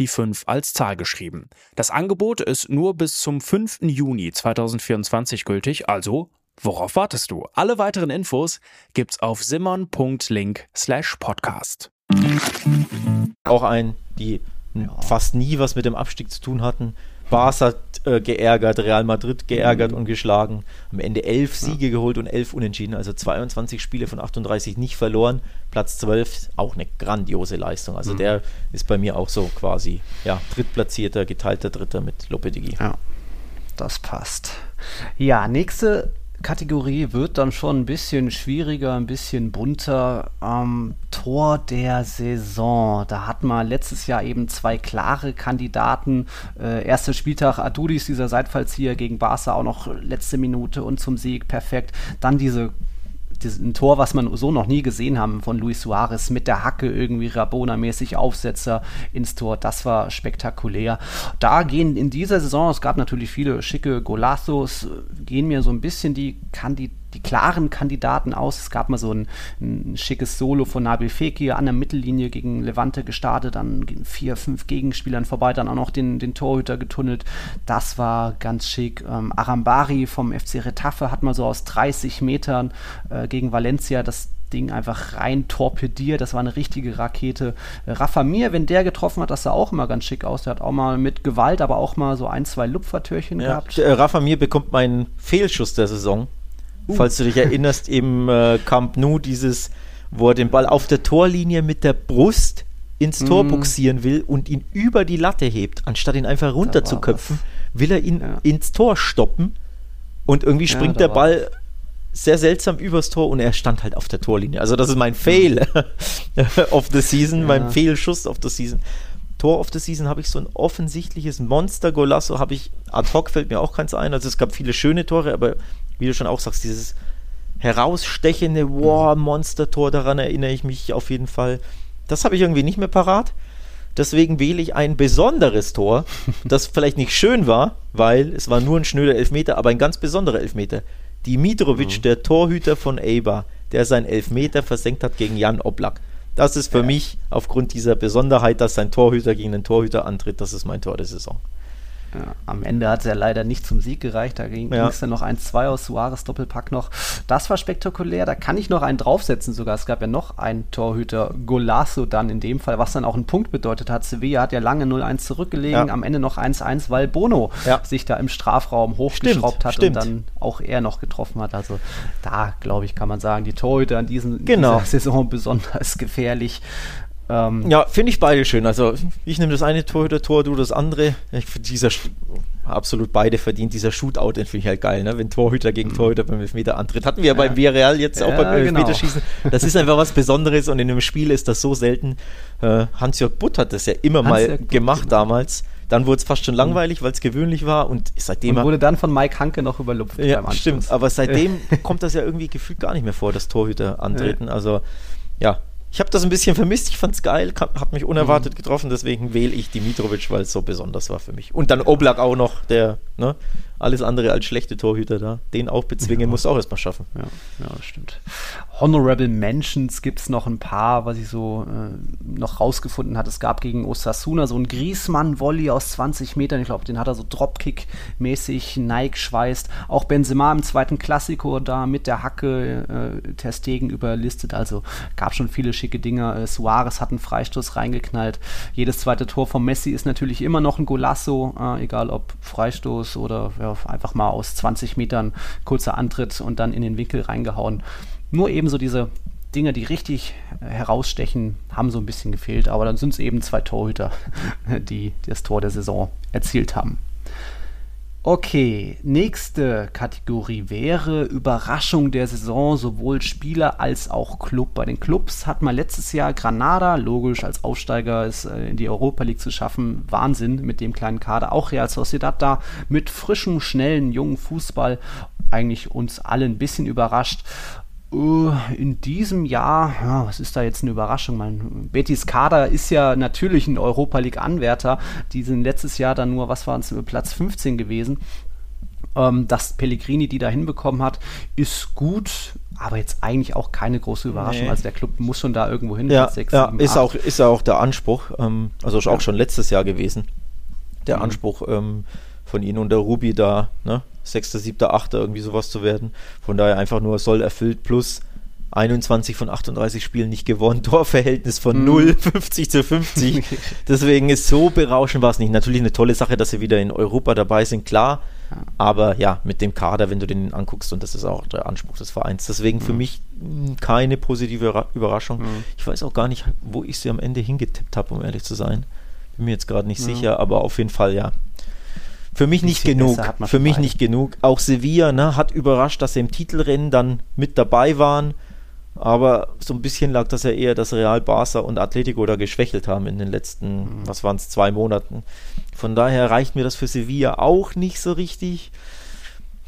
die 5 als Zahl geschrieben. Das Angebot ist nur bis zum 5. Juni 2024 gültig, also worauf wartest du? Alle weiteren Infos gibt's auf simon.link slash podcast. Auch ein, die ja. fast nie was mit dem Abstieg zu tun hatten. Barca äh, geärgert, Real Madrid geärgert mhm. und geschlagen. Am Ende elf Siege ja. geholt und elf Unentschieden, also 22 Spiele von 38 nicht verloren. Platz 12, auch eine grandiose Leistung. Also mhm. der ist bei mir auch so quasi, ja, drittplatzierter, geteilter Dritter mit Lopetegui. Ja, das passt. Ja, nächste Kategorie wird dann schon ein bisschen schwieriger, ein bisschen bunter. Ähm, Tor der Saison. Da hatten wir letztes Jahr eben zwei klare Kandidaten. Äh, erster Spieltag Adudis, dieser Seitfallzieher gegen Barca, auch noch letzte Minute und zum Sieg perfekt. Dann diese ein Tor, was man so noch nie gesehen haben von Luis Suarez mit der Hacke irgendwie Rabona-mäßig Aufsetzer ins Tor. Das war spektakulär. Da gehen in dieser Saison, es gab natürlich viele schicke Golazos, gehen mir so ein bisschen die Kandidaten die klaren Kandidaten aus. Es gab mal so ein, ein schickes Solo von Nabil Fekir an der Mittellinie gegen Levante gestartet, dann vier, fünf Gegenspielern vorbei, dann auch noch den, den Torhüter getunnelt. Das war ganz schick. Ähm, Arambari vom FC Retafe hat mal so aus 30 Metern äh, gegen Valencia das Ding einfach rein torpediert. Das war eine richtige Rakete. Rafa Mir, wenn der getroffen hat, das sah auch immer ganz schick aus. Der hat auch mal mit Gewalt, aber auch mal so ein, zwei Lupfertürchen ja, gehabt. Äh, Rafa Mir bekommt meinen Fehlschuss der Saison. Uh. Falls du dich erinnerst, im äh, Camp Nou dieses, wo er den Ball auf der Torlinie mit der Brust ins Tor mm. buxieren will und ihn über die Latte hebt, anstatt ihn einfach runter zu köpfen, will er ihn ja. ins Tor stoppen und irgendwie springt ja, der Ball sehr seltsam übers Tor und er stand halt auf der Torlinie. Also das ist mein Fail of the Season, ja. mein Fehlschuss of the Season. Tor of the Season habe ich so ein offensichtliches Monster-Golasso, habe ich ad hoc fällt mir auch keins ein. Also es gab viele schöne Tore, aber wie du schon auch sagst, dieses herausstechende War-Monster-Tor, daran erinnere ich mich auf jeden Fall. Das habe ich irgendwie nicht mehr parat. Deswegen wähle ich ein besonderes Tor, das vielleicht nicht schön war, weil es war nur ein schnöder Elfmeter, aber ein ganz besonderer Elfmeter. Dimitrovic, mhm. der Torhüter von Eibar, der seinen Elfmeter versenkt hat gegen Jan Oblak. Das ist für ja. mich aufgrund dieser Besonderheit, dass sein Torhüter gegen den Torhüter antritt, das ist mein Tor der Saison. Ja, am Ende hat es ja leider nicht zum Sieg gereicht. Da ging ja. es dann noch ein 2 aus Suarez Doppelpack noch. Das war spektakulär. Da kann ich noch einen draufsetzen sogar. Es gab ja noch einen Torhüter Golasso dann in dem Fall, was dann auch einen Punkt bedeutet hat. Sevilla hat ja lange 0-1 zurückgelegen, ja. am Ende noch 1-1, weil Bono sich da im Strafraum hochgeschraubt hat stimmt. und dann auch er noch getroffen hat. Also da, glaube ich, kann man sagen, die Torhüter in diesen, genau. dieser Saison besonders gefährlich. Ähm, ja, finde ich beide schön. Also ich nehme das eine Torhüter-Tor, du das andere. Ich finde dieser absolut beide verdient. Dieser Shootout, den finde ich halt geil, ne? wenn Torhüter gegen mhm. Torhüter beim Elfmeter antritt. Hatten wir ja, beim Villarreal jetzt auch ja, beim genau. Elfmeterschießen. Genau. Das ist einfach was Besonderes und in einem Spiel ist das so selten. Äh, Hans-Jörg Butt hat das ja immer mal gemacht Butt, damals. Dann wurde es fast schon mhm. langweilig, weil es gewöhnlich war und seitdem. Und wurde dann von Mike Hanke noch überlupft. Ja, stimmt. Aber seitdem kommt das ja irgendwie gefühlt gar nicht mehr vor, dass Torhüter antreten. Also ja, ich habe das ein bisschen vermisst, ich fand es geil, hat mich unerwartet mhm. getroffen, deswegen wähle ich Dimitrovic, weil es so besonders war für mich. Und dann Oblak auch noch, der ne, alles andere als schlechte Torhüter da. Den auch bezwingen, ja. muss auch erstmal schaffen. Ja, ja, das stimmt. Honorable Mentions gibt es noch ein paar, was ich so äh, noch rausgefunden hatte. Es gab gegen Osasuna so einen Griesmann-Volley aus 20 Metern. Ich glaube, den hat er so Dropkick-mäßig Nike schweißt. Auch Benzema im zweiten Klassiko da mit der Hacke äh, Testegen überlistet. Also gab schon viele schicke Dinger. Äh, Suarez hat einen Freistoß reingeknallt. Jedes zweite Tor von Messi ist natürlich immer noch ein Golasso, äh, egal ob Freistoß oder ja, einfach mal aus 20 Metern kurzer Antritt und dann in den Winkel reingehauen. Nur eben so diese Dinge, die richtig äh, herausstechen, haben so ein bisschen gefehlt, aber dann sind es eben zwei Torhüter, die das Tor der Saison erzielt haben. Okay, nächste Kategorie wäre Überraschung der Saison, sowohl Spieler als auch Club. Bei den Clubs hat man letztes Jahr Granada, logisch als Aufsteiger es äh, in die Europa League zu schaffen, Wahnsinn mit dem kleinen Kader. Auch Real Sociedad da mit frischem, schnellen, jungen Fußball eigentlich uns alle ein bisschen überrascht. Uh, in diesem Jahr, ja, was ist da jetzt eine Überraschung? Mein Betis Kader ist ja natürlich ein Europa League Anwärter. Die sind letztes Jahr dann nur, was waren es, Platz 15 gewesen. Ähm, dass Pellegrini die da hinbekommen hat, ist gut, aber jetzt eigentlich auch keine große Überraschung. Nee. Also der Club muss schon da irgendwo hin. Ja, 6, ja 7, ist, auch, ist auch der Anspruch, ähm, also ist ja. auch schon letztes Jahr gewesen, der mhm. Anspruch ähm, von ihnen und der Ruby da, ne? Sechster, siebter, achter, irgendwie sowas zu werden. Von daher einfach nur soll erfüllt plus 21 von 38 Spielen nicht gewonnen, Torverhältnis von mm. 0, 50 zu 50. Deswegen ist so berauschend war es nicht. Natürlich eine tolle Sache, dass sie wieder in Europa dabei sind, klar. Aber ja, mit dem Kader, wenn du den anguckst, und das ist auch der Anspruch des Vereins. Deswegen für mm. mich keine positive Überraschung. Mm. Ich weiß auch gar nicht, wo ich sie am Ende hingetippt habe, um ehrlich zu sein. Bin mir jetzt gerade nicht sicher, aber auf jeden Fall ja. Für mich nicht genug. Für mich nicht genug. Auch Sevilla ne, hat überrascht, dass sie im Titelrennen dann mit dabei waren. Aber so ein bisschen lag das ja eher, dass Real Barca und Atletico da geschwächelt haben in den letzten, mhm. was waren es, zwei Monaten. Von daher reicht mir das für Sevilla auch nicht so richtig.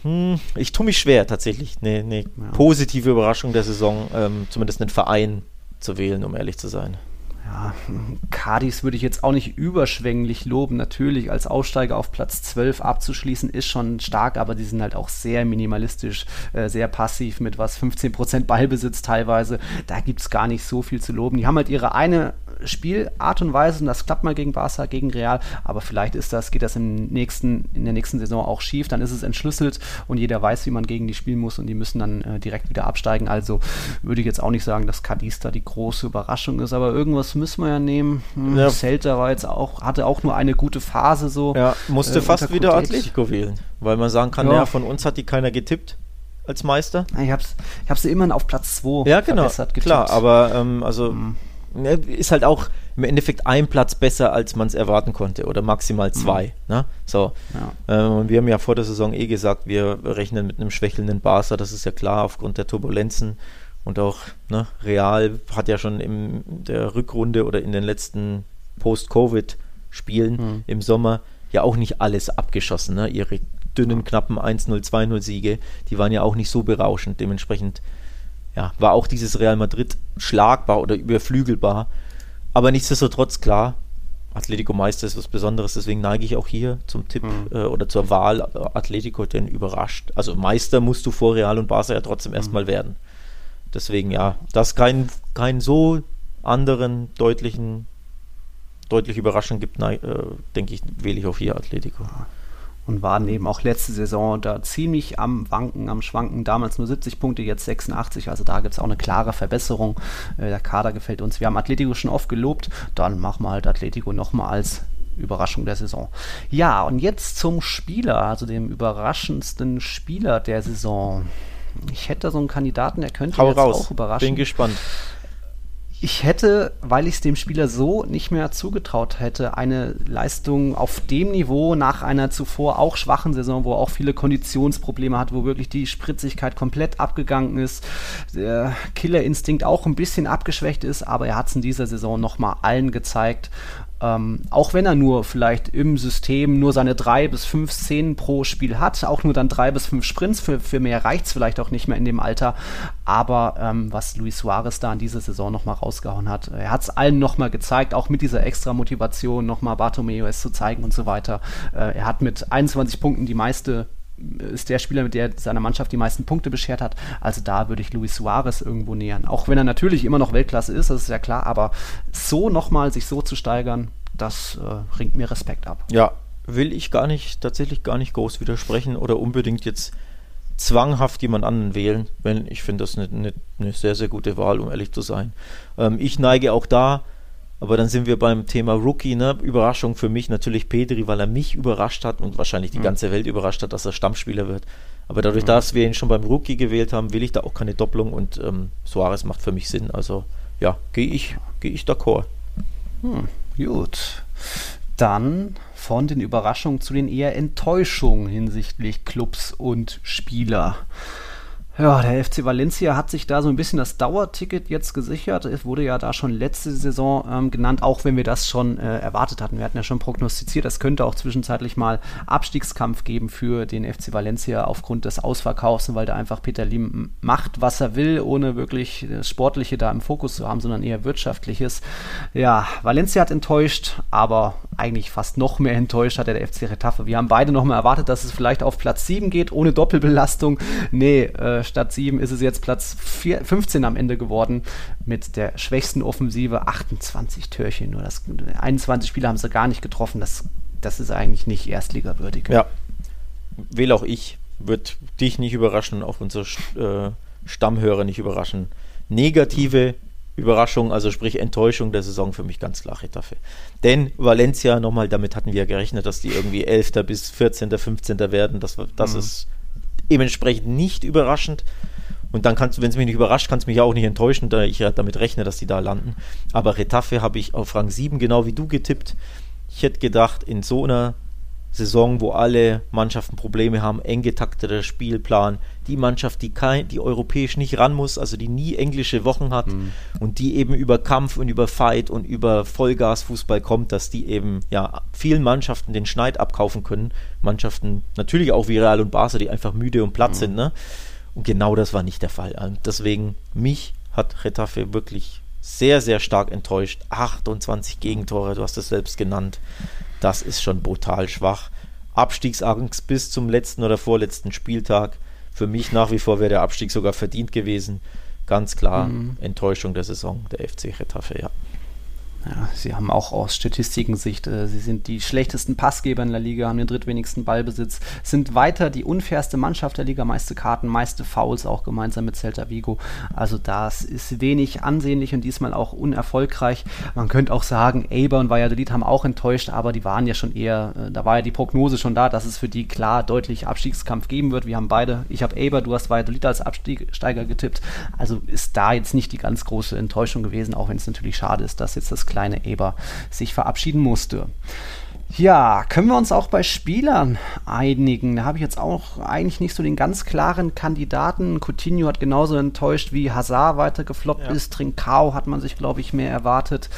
Hm, ich tue mich schwer, tatsächlich eine, eine ja. positive Überraschung der Saison, ähm, zumindest einen Verein zu wählen, um ehrlich zu sein ja, Cardis würde ich jetzt auch nicht überschwänglich loben. Natürlich, als Aussteiger auf Platz 12 abzuschließen, ist schon stark, aber die sind halt auch sehr minimalistisch, äh, sehr passiv mit was 15% Ballbesitz teilweise. Da gibt es gar nicht so viel zu loben. Die haben halt ihre eine Spielart und Weise und das klappt mal gegen Barca, gegen Real, aber vielleicht ist das, geht das im nächsten, in der nächsten Saison auch schief, dann ist es entschlüsselt und jeder weiß, wie man gegen die spielen muss und die müssen dann äh, direkt wieder absteigen. Also würde ich jetzt auch nicht sagen, dass Cadiz da die große Überraschung ist, aber irgendwas müssen wir ja nehmen. Hm, ja. Celta war jetzt auch, hatte auch nur eine gute Phase so. Ja, musste äh, fast wieder Atletico wählen, weil man sagen kann, ja. ja, von uns hat die keiner getippt als Meister. Ich hab's, ich hab's immerhin auf Platz 2 ja, genau, verbessert getippt. Klar, aber ähm, also mhm. Ist halt auch im Endeffekt ein Platz besser, als man es erwarten konnte oder maximal mhm. zwei. Mhm. Ne? So. Ja. Ähm, wir haben ja vor der Saison eh gesagt, wir rechnen mit einem schwächelnden Barca, das ist ja klar aufgrund der Turbulenzen und auch ne, Real hat ja schon in der Rückrunde oder in den letzten Post-Covid-Spielen mhm. im Sommer ja auch nicht alles abgeschossen. Ne? Ihre dünnen, knappen 1-0, 2-0 Siege, die waren ja auch nicht so berauschend. Dementsprechend ja, war auch dieses Real Madrid schlagbar oder überflügelbar. Aber nichtsdestotrotz klar, Atletico Meister ist was Besonderes, deswegen neige ich auch hier zum Tipp mhm. äh, oder zur Wahl äh, Atletico, denn überrascht. Also Meister musst du vor Real und Barca ja trotzdem mhm. erstmal werden. Deswegen ja, dass kein, kein so anderen deutlichen, deutlich Überraschung gibt, äh, denke ich, wähle ich auch hier Atletico und waren eben auch letzte Saison da ziemlich am Wanken, am Schwanken. Damals nur 70 Punkte, jetzt 86. Also da gibt es auch eine klare Verbesserung. Äh, der Kader gefällt uns. Wir haben Atletico schon oft gelobt. Dann machen wir halt Atletico nochmal als Überraschung der Saison. Ja, und jetzt zum Spieler, also dem überraschendsten Spieler der Saison. Ich hätte so einen Kandidaten, der könnte Hau jetzt raus. auch überraschen. Bin gespannt. Ich hätte, weil ich es dem Spieler so nicht mehr zugetraut hätte, eine Leistung auf dem Niveau nach einer zuvor auch schwachen Saison, wo er auch viele Konditionsprobleme hat, wo wirklich die Spritzigkeit komplett abgegangen ist, der Killerinstinkt auch ein bisschen abgeschwächt ist, aber er hat es in dieser Saison nochmal allen gezeigt ähm, auch wenn er nur vielleicht im System nur seine drei bis fünf Szenen pro Spiel hat, auch nur dann drei bis fünf Sprints, für, für mehr reicht es vielleicht auch nicht mehr in dem Alter. Aber ähm, was Luis Suarez da in dieser Saison nochmal rausgehauen hat, er hat es allen nochmal gezeigt, auch mit dieser extra Motivation nochmal Bartomeu es zu zeigen und so weiter. Äh, er hat mit 21 Punkten die meiste ist der Spieler, mit der seiner Mannschaft die meisten Punkte beschert hat. Also da würde ich Luis Suarez irgendwo nähern. Auch wenn er natürlich immer noch Weltklasse ist, das ist ja klar, aber so nochmal sich so zu steigern, das äh, ringt mir Respekt ab. Ja, will ich gar nicht, tatsächlich gar nicht groß widersprechen oder unbedingt jetzt zwanghaft jemand anderen wählen, wenn ich finde das eine, eine, eine, sehr, sehr gute Wahl, um ehrlich zu sein. Ähm, ich neige auch da aber dann sind wir beim Thema Rookie, ne? Überraschung für mich natürlich Pedri, weil er mich überrascht hat und wahrscheinlich die mhm. ganze Welt überrascht hat, dass er Stammspieler wird. Aber dadurch, mhm. dass wir ihn schon beim Rookie gewählt haben, will ich da auch keine Doppelung und ähm, Suarez macht für mich Sinn. Also ja, gehe ich, gehe ich d'accord. Hm, gut. Dann von den Überraschungen zu den eher Enttäuschungen hinsichtlich Clubs und Spieler. Ja, der FC Valencia hat sich da so ein bisschen das Dauerticket jetzt gesichert. Es wurde ja da schon letzte Saison ähm, genannt, auch wenn wir das schon äh, erwartet hatten. Wir hatten ja schon prognostiziert, es könnte auch zwischenzeitlich mal Abstiegskampf geben für den FC Valencia aufgrund des Ausverkaufs, weil da einfach Peter Lim macht, was er will, ohne wirklich das Sportliche da im Fokus zu haben, sondern eher Wirtschaftliches. Ja, Valencia hat enttäuscht, aber eigentlich fast noch mehr enttäuscht hat der FC Retafe. Wir haben beide noch mal erwartet, dass es vielleicht auf Platz 7 geht, ohne Doppelbelastung. Nee, äh, statt 7 ist es jetzt Platz 4, 15 am Ende geworden mit der schwächsten Offensive. 28 Türchen nur. Das, 21 Spieler haben sie gar nicht getroffen. Das, das ist eigentlich nicht erstligawürdig. Ja, wähle auch ich. Wird dich nicht überraschen, auch unsere äh, Stammhörer nicht überraschen. Negative Überraschung, also sprich Enttäuschung der Saison für mich ganz klar Retafe. Denn Valencia, nochmal, damit hatten wir ja gerechnet, dass die irgendwie 11. bis 14., 15. werden. Das, das mhm. ist dementsprechend nicht überraschend. Und dann kannst du, wenn es mich nicht überrascht, kannst du mich auch nicht enttäuschen, da ich ja damit rechne, dass die da landen. Aber Retafe habe ich auf Rang 7 genau wie du getippt. Ich hätte gedacht, in so einer Saison, wo alle Mannschaften Probleme haben, eng getakteter Spielplan, die Mannschaft, die kein, die europäisch nicht ran muss, also die nie englische Wochen hat mhm. und die eben über Kampf und über Fight und über Vollgasfußball kommt, dass die eben ja vielen Mannschaften den Schneid abkaufen können. Mannschaften natürlich auch wie Real und Barca, die einfach müde und platt mhm. sind, ne? Und genau das war nicht der Fall. Und deswegen mich hat Retafe wirklich sehr, sehr stark enttäuscht. 28 Gegentore, du hast es selbst genannt. Das ist schon brutal schwach. Abstiegsangst bis zum letzten oder vorletzten Spieltag. Für mich nach wie vor wäre der Abstieg sogar verdient gewesen. Ganz klar mhm. Enttäuschung der Saison der FC Retafe, ja. Ja, sie haben auch aus Statistikensicht, äh, sie sind die schlechtesten Passgeber in der Liga, haben den drittwenigsten Ballbesitz, sind weiter die unfairste Mannschaft der Liga, meiste Karten, meiste Fouls auch gemeinsam mit Celta Vigo. Also das ist wenig ansehnlich und diesmal auch unerfolgreich. Man könnte auch sagen, Eber und Valladolid haben auch enttäuscht, aber die waren ja schon eher, äh, da war ja die Prognose schon da, dass es für die klar deutlich Abstiegskampf geben wird. Wir haben beide, ich habe Eber, du hast Valladolid als Absteiger getippt. Also ist da jetzt nicht die ganz große Enttäuschung gewesen, auch wenn es natürlich schade ist, dass jetzt das kleine Eber sich verabschieden musste. Ja, können wir uns auch bei Spielern einigen? Da habe ich jetzt auch eigentlich nicht so den ganz klaren Kandidaten. Coutinho hat genauso enttäuscht, wie Hazard weitergefloppt ja. ist. Trincao hat man sich, glaube ich, mehr erwartet.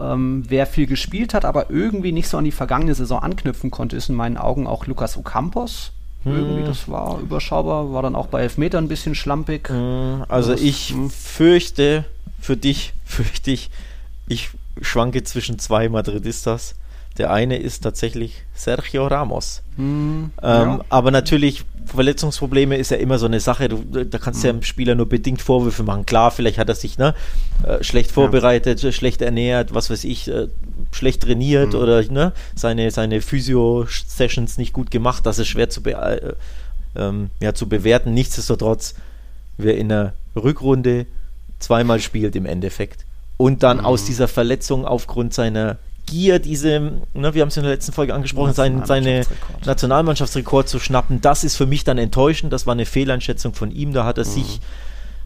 Ähm, wer viel gespielt hat, aber irgendwie nicht so an die vergangene Saison anknüpfen konnte, ist in meinen Augen auch Lukas Ocampos. Hm. Irgendwie, das war überschaubar, war dann auch bei Elfmetern ein bisschen schlampig. Hm, also das, ich hm. fürchte, für dich, fürchte ich, ich schwanke zwischen zwei Madridistas. Der eine ist tatsächlich Sergio Ramos. Mm, ähm, ja. Aber natürlich, Verletzungsprobleme ist ja immer so eine Sache. Du, da kannst du mm. ja dem Spieler nur bedingt Vorwürfe machen. Klar, vielleicht hat er sich ne, äh, schlecht vorbereitet, ja. schlecht ernährt, was weiß ich, äh, schlecht trainiert mm. oder ne, seine, seine Physio-Sessions nicht gut gemacht. Das ist schwer zu, be äh, ähm, ja, zu bewerten. Nichtsdestotrotz, wer in der Rückrunde zweimal spielt im Endeffekt und dann aus mhm. dieser Verletzung aufgrund seiner Gier, diese, ne, wir haben es in der letzten Folge angesprochen, sein, seine Nationalmannschaftsrekord zu schnappen, das ist für mich dann enttäuschend. Das war eine Fehleinschätzung von ihm. Da hat er mhm. sich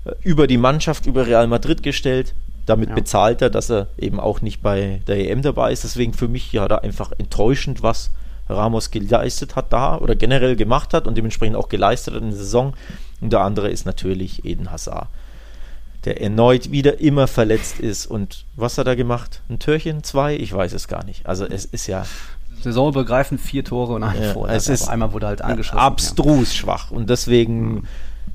äh, über die Mannschaft, über Real Madrid gestellt. Damit ja. bezahlt er, dass er eben auch nicht bei der EM dabei ist. Deswegen für mich ja da einfach enttäuschend, was Ramos geleistet hat da oder generell gemacht hat und dementsprechend auch geleistet hat in der Saison. Und der andere ist natürlich Eden Hazard der erneut wieder immer verletzt ist. Und was hat er gemacht? Ein Türchen? Zwei? Ich weiß es gar nicht. Also es ist ja. Saisonübergreifend vier Tore und ein ja, Vorher. Es ist einmal wurde halt angeschossen. Abstrus ja. schwach. Und deswegen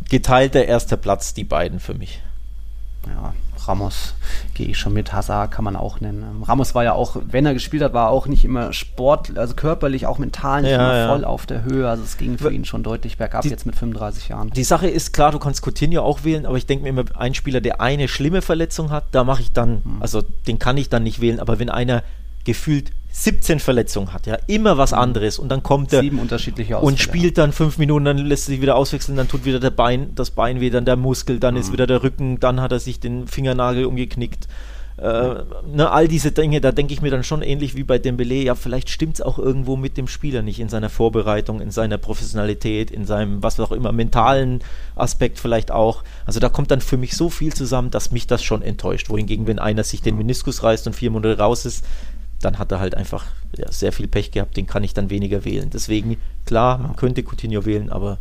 geteilter erster Platz, die beiden für mich. Ja, Ramos gehe ich schon mit. Hazard kann man auch nennen. Ähm, Ramos war ja auch, wenn er gespielt hat, war auch nicht immer sport, also körperlich, auch mental nicht ja, immer ja. voll auf der Höhe. Also es ging für ihn schon deutlich bergab die, jetzt mit 35 Jahren. Die Sache ist klar, du kannst Coutinho auch wählen, aber ich denke mir immer, ein Spieler, der eine schlimme Verletzung hat, da mache ich dann, mhm. also den kann ich dann nicht wählen. Aber wenn einer gefühlt 17 Verletzungen hat, ja, immer was mhm. anderes und dann kommt er Sieben unterschiedliche Ausfälle. und spielt dann fünf Minuten, dann lässt er sich wieder auswechseln, dann tut wieder der Bein, das Bein weh, dann der Muskel, dann mhm. ist wieder der Rücken, dann hat er sich den Fingernagel umgeknickt. Äh, ne, all diese Dinge, da denke ich mir dann schon ähnlich wie bei Dembele, ja, vielleicht stimmt es auch irgendwo mit dem Spieler nicht in seiner Vorbereitung, in seiner Professionalität, in seinem, was auch immer, mentalen Aspekt vielleicht auch. Also da kommt dann für mich so viel zusammen, dass mich das schon enttäuscht. Wohingegen, wenn einer sich den Meniskus reißt und vier Monate raus ist, dann hat er halt einfach ja, sehr viel Pech gehabt, den kann ich dann weniger wählen. Deswegen, klar, man könnte Coutinho wählen, aber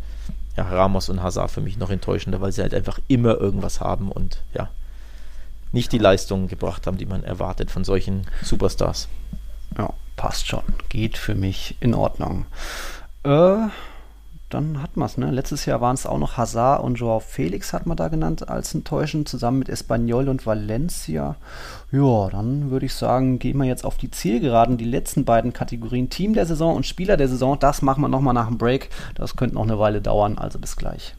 ja, Ramos und Hazard für mich noch enttäuschender, weil sie halt einfach immer irgendwas haben und ja, nicht die Leistungen gebracht haben, die man erwartet von solchen Superstars. Ja, passt schon. Geht für mich in Ordnung. Äh, dann hat man es. Ne? Letztes Jahr waren es auch noch Hazard und Joao Felix, hat man da genannt, als enttäuschend, zusammen mit Espanyol und Valencia. Ja, dann würde ich sagen, gehen wir jetzt auf die Zielgeraden. Die letzten beiden Kategorien, Team der Saison und Spieler der Saison, das machen wir nochmal nach dem Break. Das könnte noch eine Weile dauern, also bis gleich.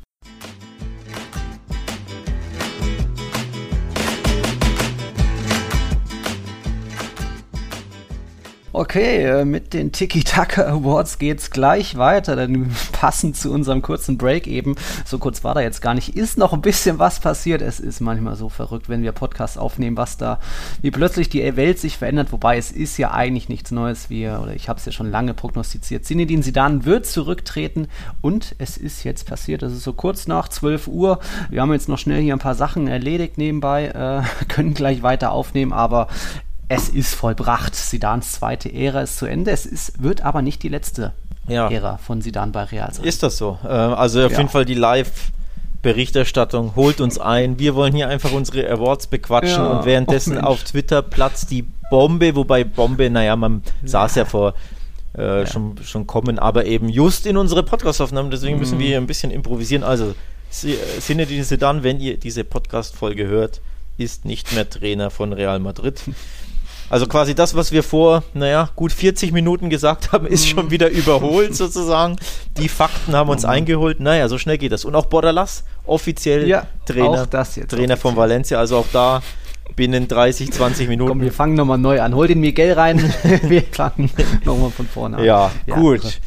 Okay, äh, mit den Tiki-Taka Awards geht's gleich weiter, denn passend zu unserem kurzen Break eben, so kurz war da jetzt gar nicht, ist noch ein bisschen was passiert. Es ist manchmal so verrückt, wenn wir Podcasts aufnehmen, was da, wie plötzlich die Welt sich verändert, wobei es ist ja eigentlich nichts Neues. Wir, oder ich habe es ja schon lange prognostiziert. Zinedine Zidane wird zurücktreten und es ist jetzt passiert. Es ist so kurz nach 12 Uhr. Wir haben jetzt noch schnell hier ein paar Sachen erledigt nebenbei, äh, können gleich weiter aufnehmen, aber es ist vollbracht. Sidans zweite Ära ist zu Ende. Es ist, wird aber nicht die letzte ja. Ära von Sidan bei Real sein. Ist das so? Äh, also auf ja. jeden Fall die Live- Berichterstattung holt uns ein. Wir wollen hier einfach unsere Awards bequatschen ja. und währenddessen oh, auf Twitter platzt die Bombe, wobei Bombe, naja, man ja. saß ja vor äh, ja. Schon, schon kommen, aber eben just in unsere Podcast-Aufnahmen, deswegen mhm. müssen wir hier ein bisschen improvisieren. Also, Sinne diese dann, wenn ihr diese Podcast-Folge hört, ist nicht mehr Trainer von Real Madrid. Also quasi das, was wir vor, naja, gut 40 Minuten gesagt haben, ist schon wieder überholt sozusagen. Die Fakten haben uns mhm. eingeholt. Naja, so schnell geht das. Und auch Bordalas, offiziell ja, Trainer, Trainer von Valencia. Also auch da binnen 30, 20 Minuten. Komm, wir fangen nochmal neu an. Hol den Miguel rein. wir fangen nochmal von vorne an. Ja, ja gut.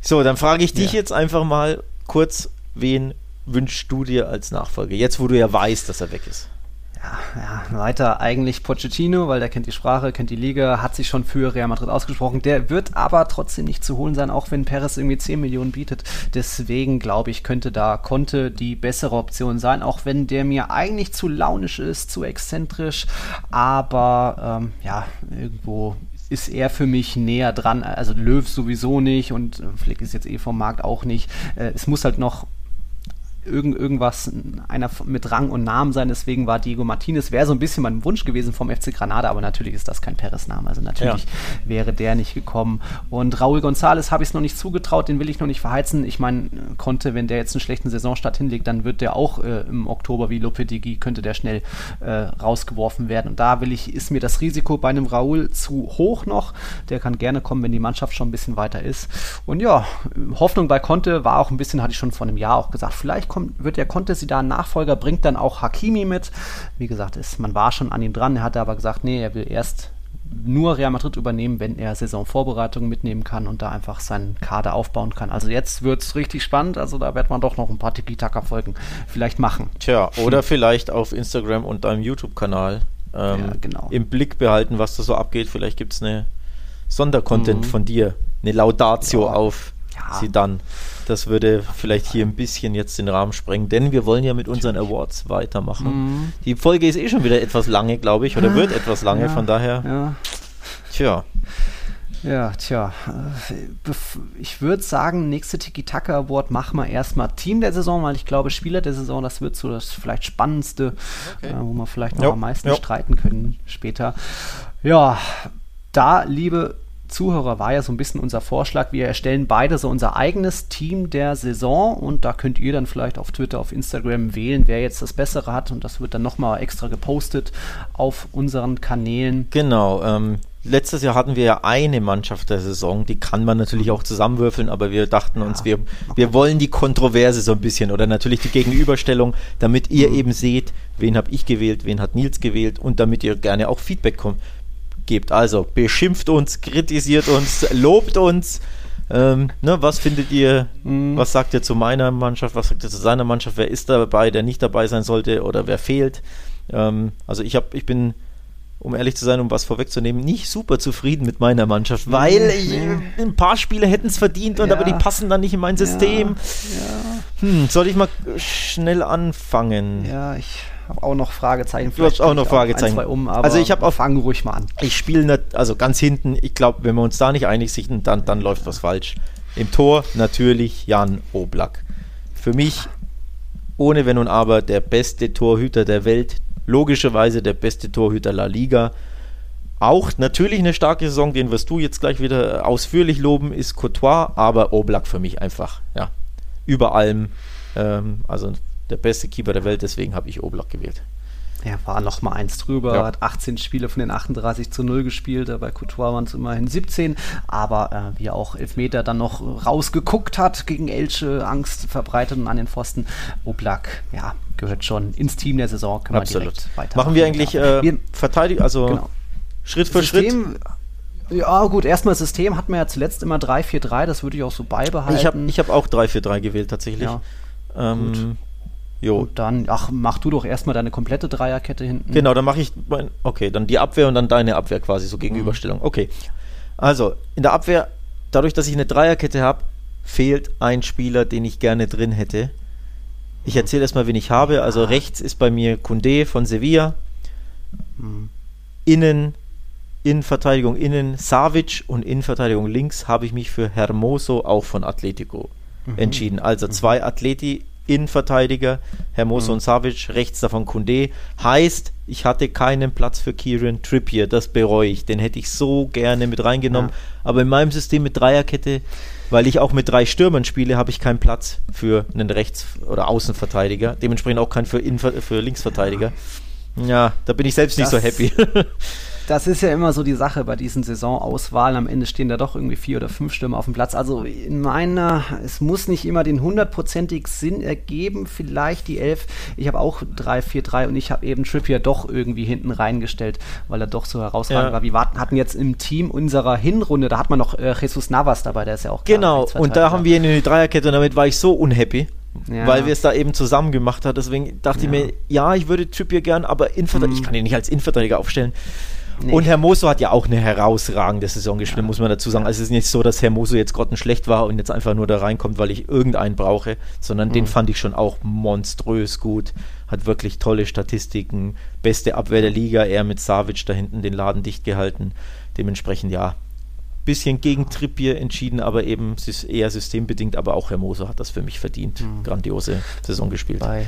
So, dann frage ich dich ja. jetzt einfach mal kurz, wen wünschst du dir als Nachfolger? Jetzt, wo du ja weißt, dass er weg ist ja, weiter eigentlich Pochettino, weil der kennt die Sprache, kennt die Liga, hat sich schon für Real Madrid ausgesprochen. Der wird aber trotzdem nicht zu holen sein, auch wenn Perez irgendwie 10 Millionen bietet. Deswegen glaube ich, könnte da Conte die bessere Option sein, auch wenn der mir eigentlich zu launisch ist, zu exzentrisch. Aber ähm, ja, irgendwo ist er für mich näher dran. Also Löw sowieso nicht und Flick ist jetzt eh vom Markt auch nicht. Äh, es muss halt noch irgend, irgendwas, einer mit Rang und Namen sein. Deswegen war Diego Martinez, wäre so ein bisschen mein Wunsch gewesen vom FC Granada, aber natürlich ist das kein Peres-Name. Also natürlich ja. wäre der nicht gekommen. Und Raúl González habe ich es noch nicht zugetraut, den will ich noch nicht verheizen. Ich meine, konnte, wenn der jetzt einen schlechten Saisonstart hinlegt, dann wird der auch äh, im Oktober wie Lopetegui, könnte der schnell äh, rausgeworfen werden. Und da will ich, ist mir das Risiko bei einem Raúl zu hoch noch. Der kann gerne kommen, wenn die Mannschaft schon ein bisschen weiter ist. Und ja, Hoffnung bei Conte war auch ein bisschen, hatte ich schon vor einem Jahr auch gesagt, vielleicht kommt, wird der Contest da ein Nachfolger, bringt dann auch Hakimi mit. Wie gesagt, ist, man war schon an ihm dran, er hatte aber gesagt, nee, er will erst nur Real Madrid übernehmen, wenn er Saisonvorbereitungen mitnehmen kann und da einfach seinen Kader aufbauen kann. Also jetzt wird es richtig spannend, also da wird man doch noch ein paar Tiki-Taka-Folgen vielleicht machen. Tja, oder vielleicht auf Instagram und deinem YouTube-Kanal ähm, ja, genau. im Blick behalten, was da so abgeht. Vielleicht gibt es eine Sondercontent mhm. von dir, eine Laudatio ja. auf ja. sie dann. Das würde vielleicht hier ein bisschen jetzt den Rahmen sprengen, denn wir wollen ja mit unseren Awards weitermachen. Mhm. Die Folge ist eh schon wieder etwas lange, glaube ich, oder wird etwas lange, ja, von daher. Ja. Tja. Ja, tja. Äh, ich würde sagen, nächste Tiki-Taka Award machen wir erstmal Team der Saison, weil ich glaube, Spieler der Saison, das wird so das vielleicht spannendste, okay. äh, wo wir vielleicht noch jo. am meisten jo. streiten können später. Ja, da, liebe Zuhörer war ja so ein bisschen unser Vorschlag. Wir erstellen beide so unser eigenes Team der Saison und da könnt ihr dann vielleicht auf Twitter, auf Instagram wählen, wer jetzt das Bessere hat und das wird dann nochmal extra gepostet auf unseren Kanälen. Genau. Ähm, letztes Jahr hatten wir ja eine Mannschaft der Saison, die kann man natürlich auch zusammenwürfeln, aber wir dachten ja, uns, wir, wir wollen die Kontroverse so ein bisschen oder natürlich die Gegenüberstellung, damit ihr mhm. eben seht, wen habe ich gewählt, wen hat Nils gewählt und damit ihr gerne auch Feedback kommt gebt. Also beschimpft uns, kritisiert uns, lobt uns. Ähm, ne, was findet ihr, mhm. was sagt ihr zu meiner Mannschaft, was sagt ihr zu seiner Mannschaft, wer ist dabei, der nicht dabei sein sollte oder wer fehlt? Ähm, also ich habe, ich bin, um ehrlich zu sein, um was vorwegzunehmen, nicht super zufrieden mit meiner Mannschaft, mhm. weil ich, ein paar Spiele hätten es verdient und ja. aber die passen dann nicht in mein System. Ja. Ja. Hm, soll ich mal schnell anfangen? Ja, ich habe auch noch Fragezeichen. Du hast auch noch Fragezeichen. Ein, um, also ich habe auch fangen ruhig mal an. Ich spiele also ganz hinten. Ich glaube, wenn wir uns da nicht einig sind, dann, dann läuft was falsch. Im Tor natürlich Jan Oblak. Für mich ohne Wenn und Aber der beste Torhüter der Welt. Logischerweise der beste Torhüter La Liga. Auch natürlich eine starke Saison, den wirst du jetzt gleich wieder ausführlich loben, ist Courtois, aber Oblak für mich einfach, ja, über allem. Ähm, also der beste Keeper der Welt, deswegen habe ich Oblak gewählt. Er war noch mal eins drüber, ja. hat 18 Spiele von den 38 zu 0 gespielt, bei Couture waren es immerhin 17, aber äh, wie er auch Elfmeter dann noch rausgeguckt hat, gegen Elche Angst verbreitet und an den Pfosten. Oblak, ja, gehört schon ins Team der Saison, können Absolut. wir direkt weiter Machen wir eigentlich äh, Verteidigung, also genau. Schritt für System, Schritt? Ja, gut, erstmal System hat man ja zuletzt immer 3-4-3, das würde ich auch so beibehalten. Ich habe ich hab auch 3-4-3 gewählt, tatsächlich. Ja. Ähm, Jo. Und dann, ach, mach du doch erstmal deine komplette Dreierkette hinten. Genau, dann mache ich, mein, okay, dann die Abwehr und dann deine Abwehr quasi, so Gegenüberstellung. Mhm. Okay. Also, in der Abwehr, dadurch, dass ich eine Dreierkette habe, fehlt ein Spieler, den ich gerne drin hätte. Ich erzähle erstmal, wen ich habe. Also, rechts ist bei mir Kunde von Sevilla. Mhm. Innen, Innenverteidigung innen Savic und Innenverteidigung links habe ich mich für Hermoso auch von Atletico mhm. entschieden. Also mhm. zwei Atleti Innenverteidiger, Hermoso mhm. und Savic, rechts davon Kunde. Heißt, ich hatte keinen Platz für Kieran Trippier, das bereue ich. Den hätte ich so gerne mit reingenommen. Ja. Aber in meinem System mit Dreierkette, weil ich auch mit drei Stürmern spiele, habe ich keinen Platz für einen Rechts- oder Außenverteidiger. Dementsprechend auch keinen für, Innenver für Linksverteidiger. Ja, da bin ich selbst das, nicht so happy. das ist ja immer so die Sache bei diesen Saisonauswahlen. Am Ende stehen da doch irgendwie vier oder fünf Stürmer auf dem Platz. Also in meiner, es muss nicht immer den hundertprozentig Sinn ergeben. Vielleicht die elf. Ich habe auch 3-4-3 und ich habe eben Trippier doch irgendwie hinten reingestellt, weil er doch so herausragend ja. war. Wir warten, hatten jetzt im Team unserer Hinrunde, da hat man noch äh, Jesus Navas dabei, der ist ja auch Genau, und da haben wir eine Dreierkette und damit war ich so unhappy. Ja. Weil wir es da eben zusammen gemacht haben. Deswegen dachte ja. ich mir, ja, ich würde Trippier gern, aber Innenverteidiger, mhm. ich kann ihn nicht als Innenverteidiger aufstellen. Nee. Und Hermoso hat ja auch eine herausragende Saison gespielt, ja. muss man dazu sagen. Also es ist nicht so, dass Hermoso jetzt grottenschlecht war und jetzt einfach nur da reinkommt, weil ich irgendeinen brauche, sondern mhm. den fand ich schon auch monströs gut. Hat wirklich tolle Statistiken, beste Abwehr der Liga, er mit Savic da hinten den Laden dicht gehalten. Dementsprechend ja, bisschen gegen Trippier entschieden, aber eben eher systembedingt, aber auch Hermoso hat das für mich verdient. Mhm. Grandiose Saison gespielt. Bei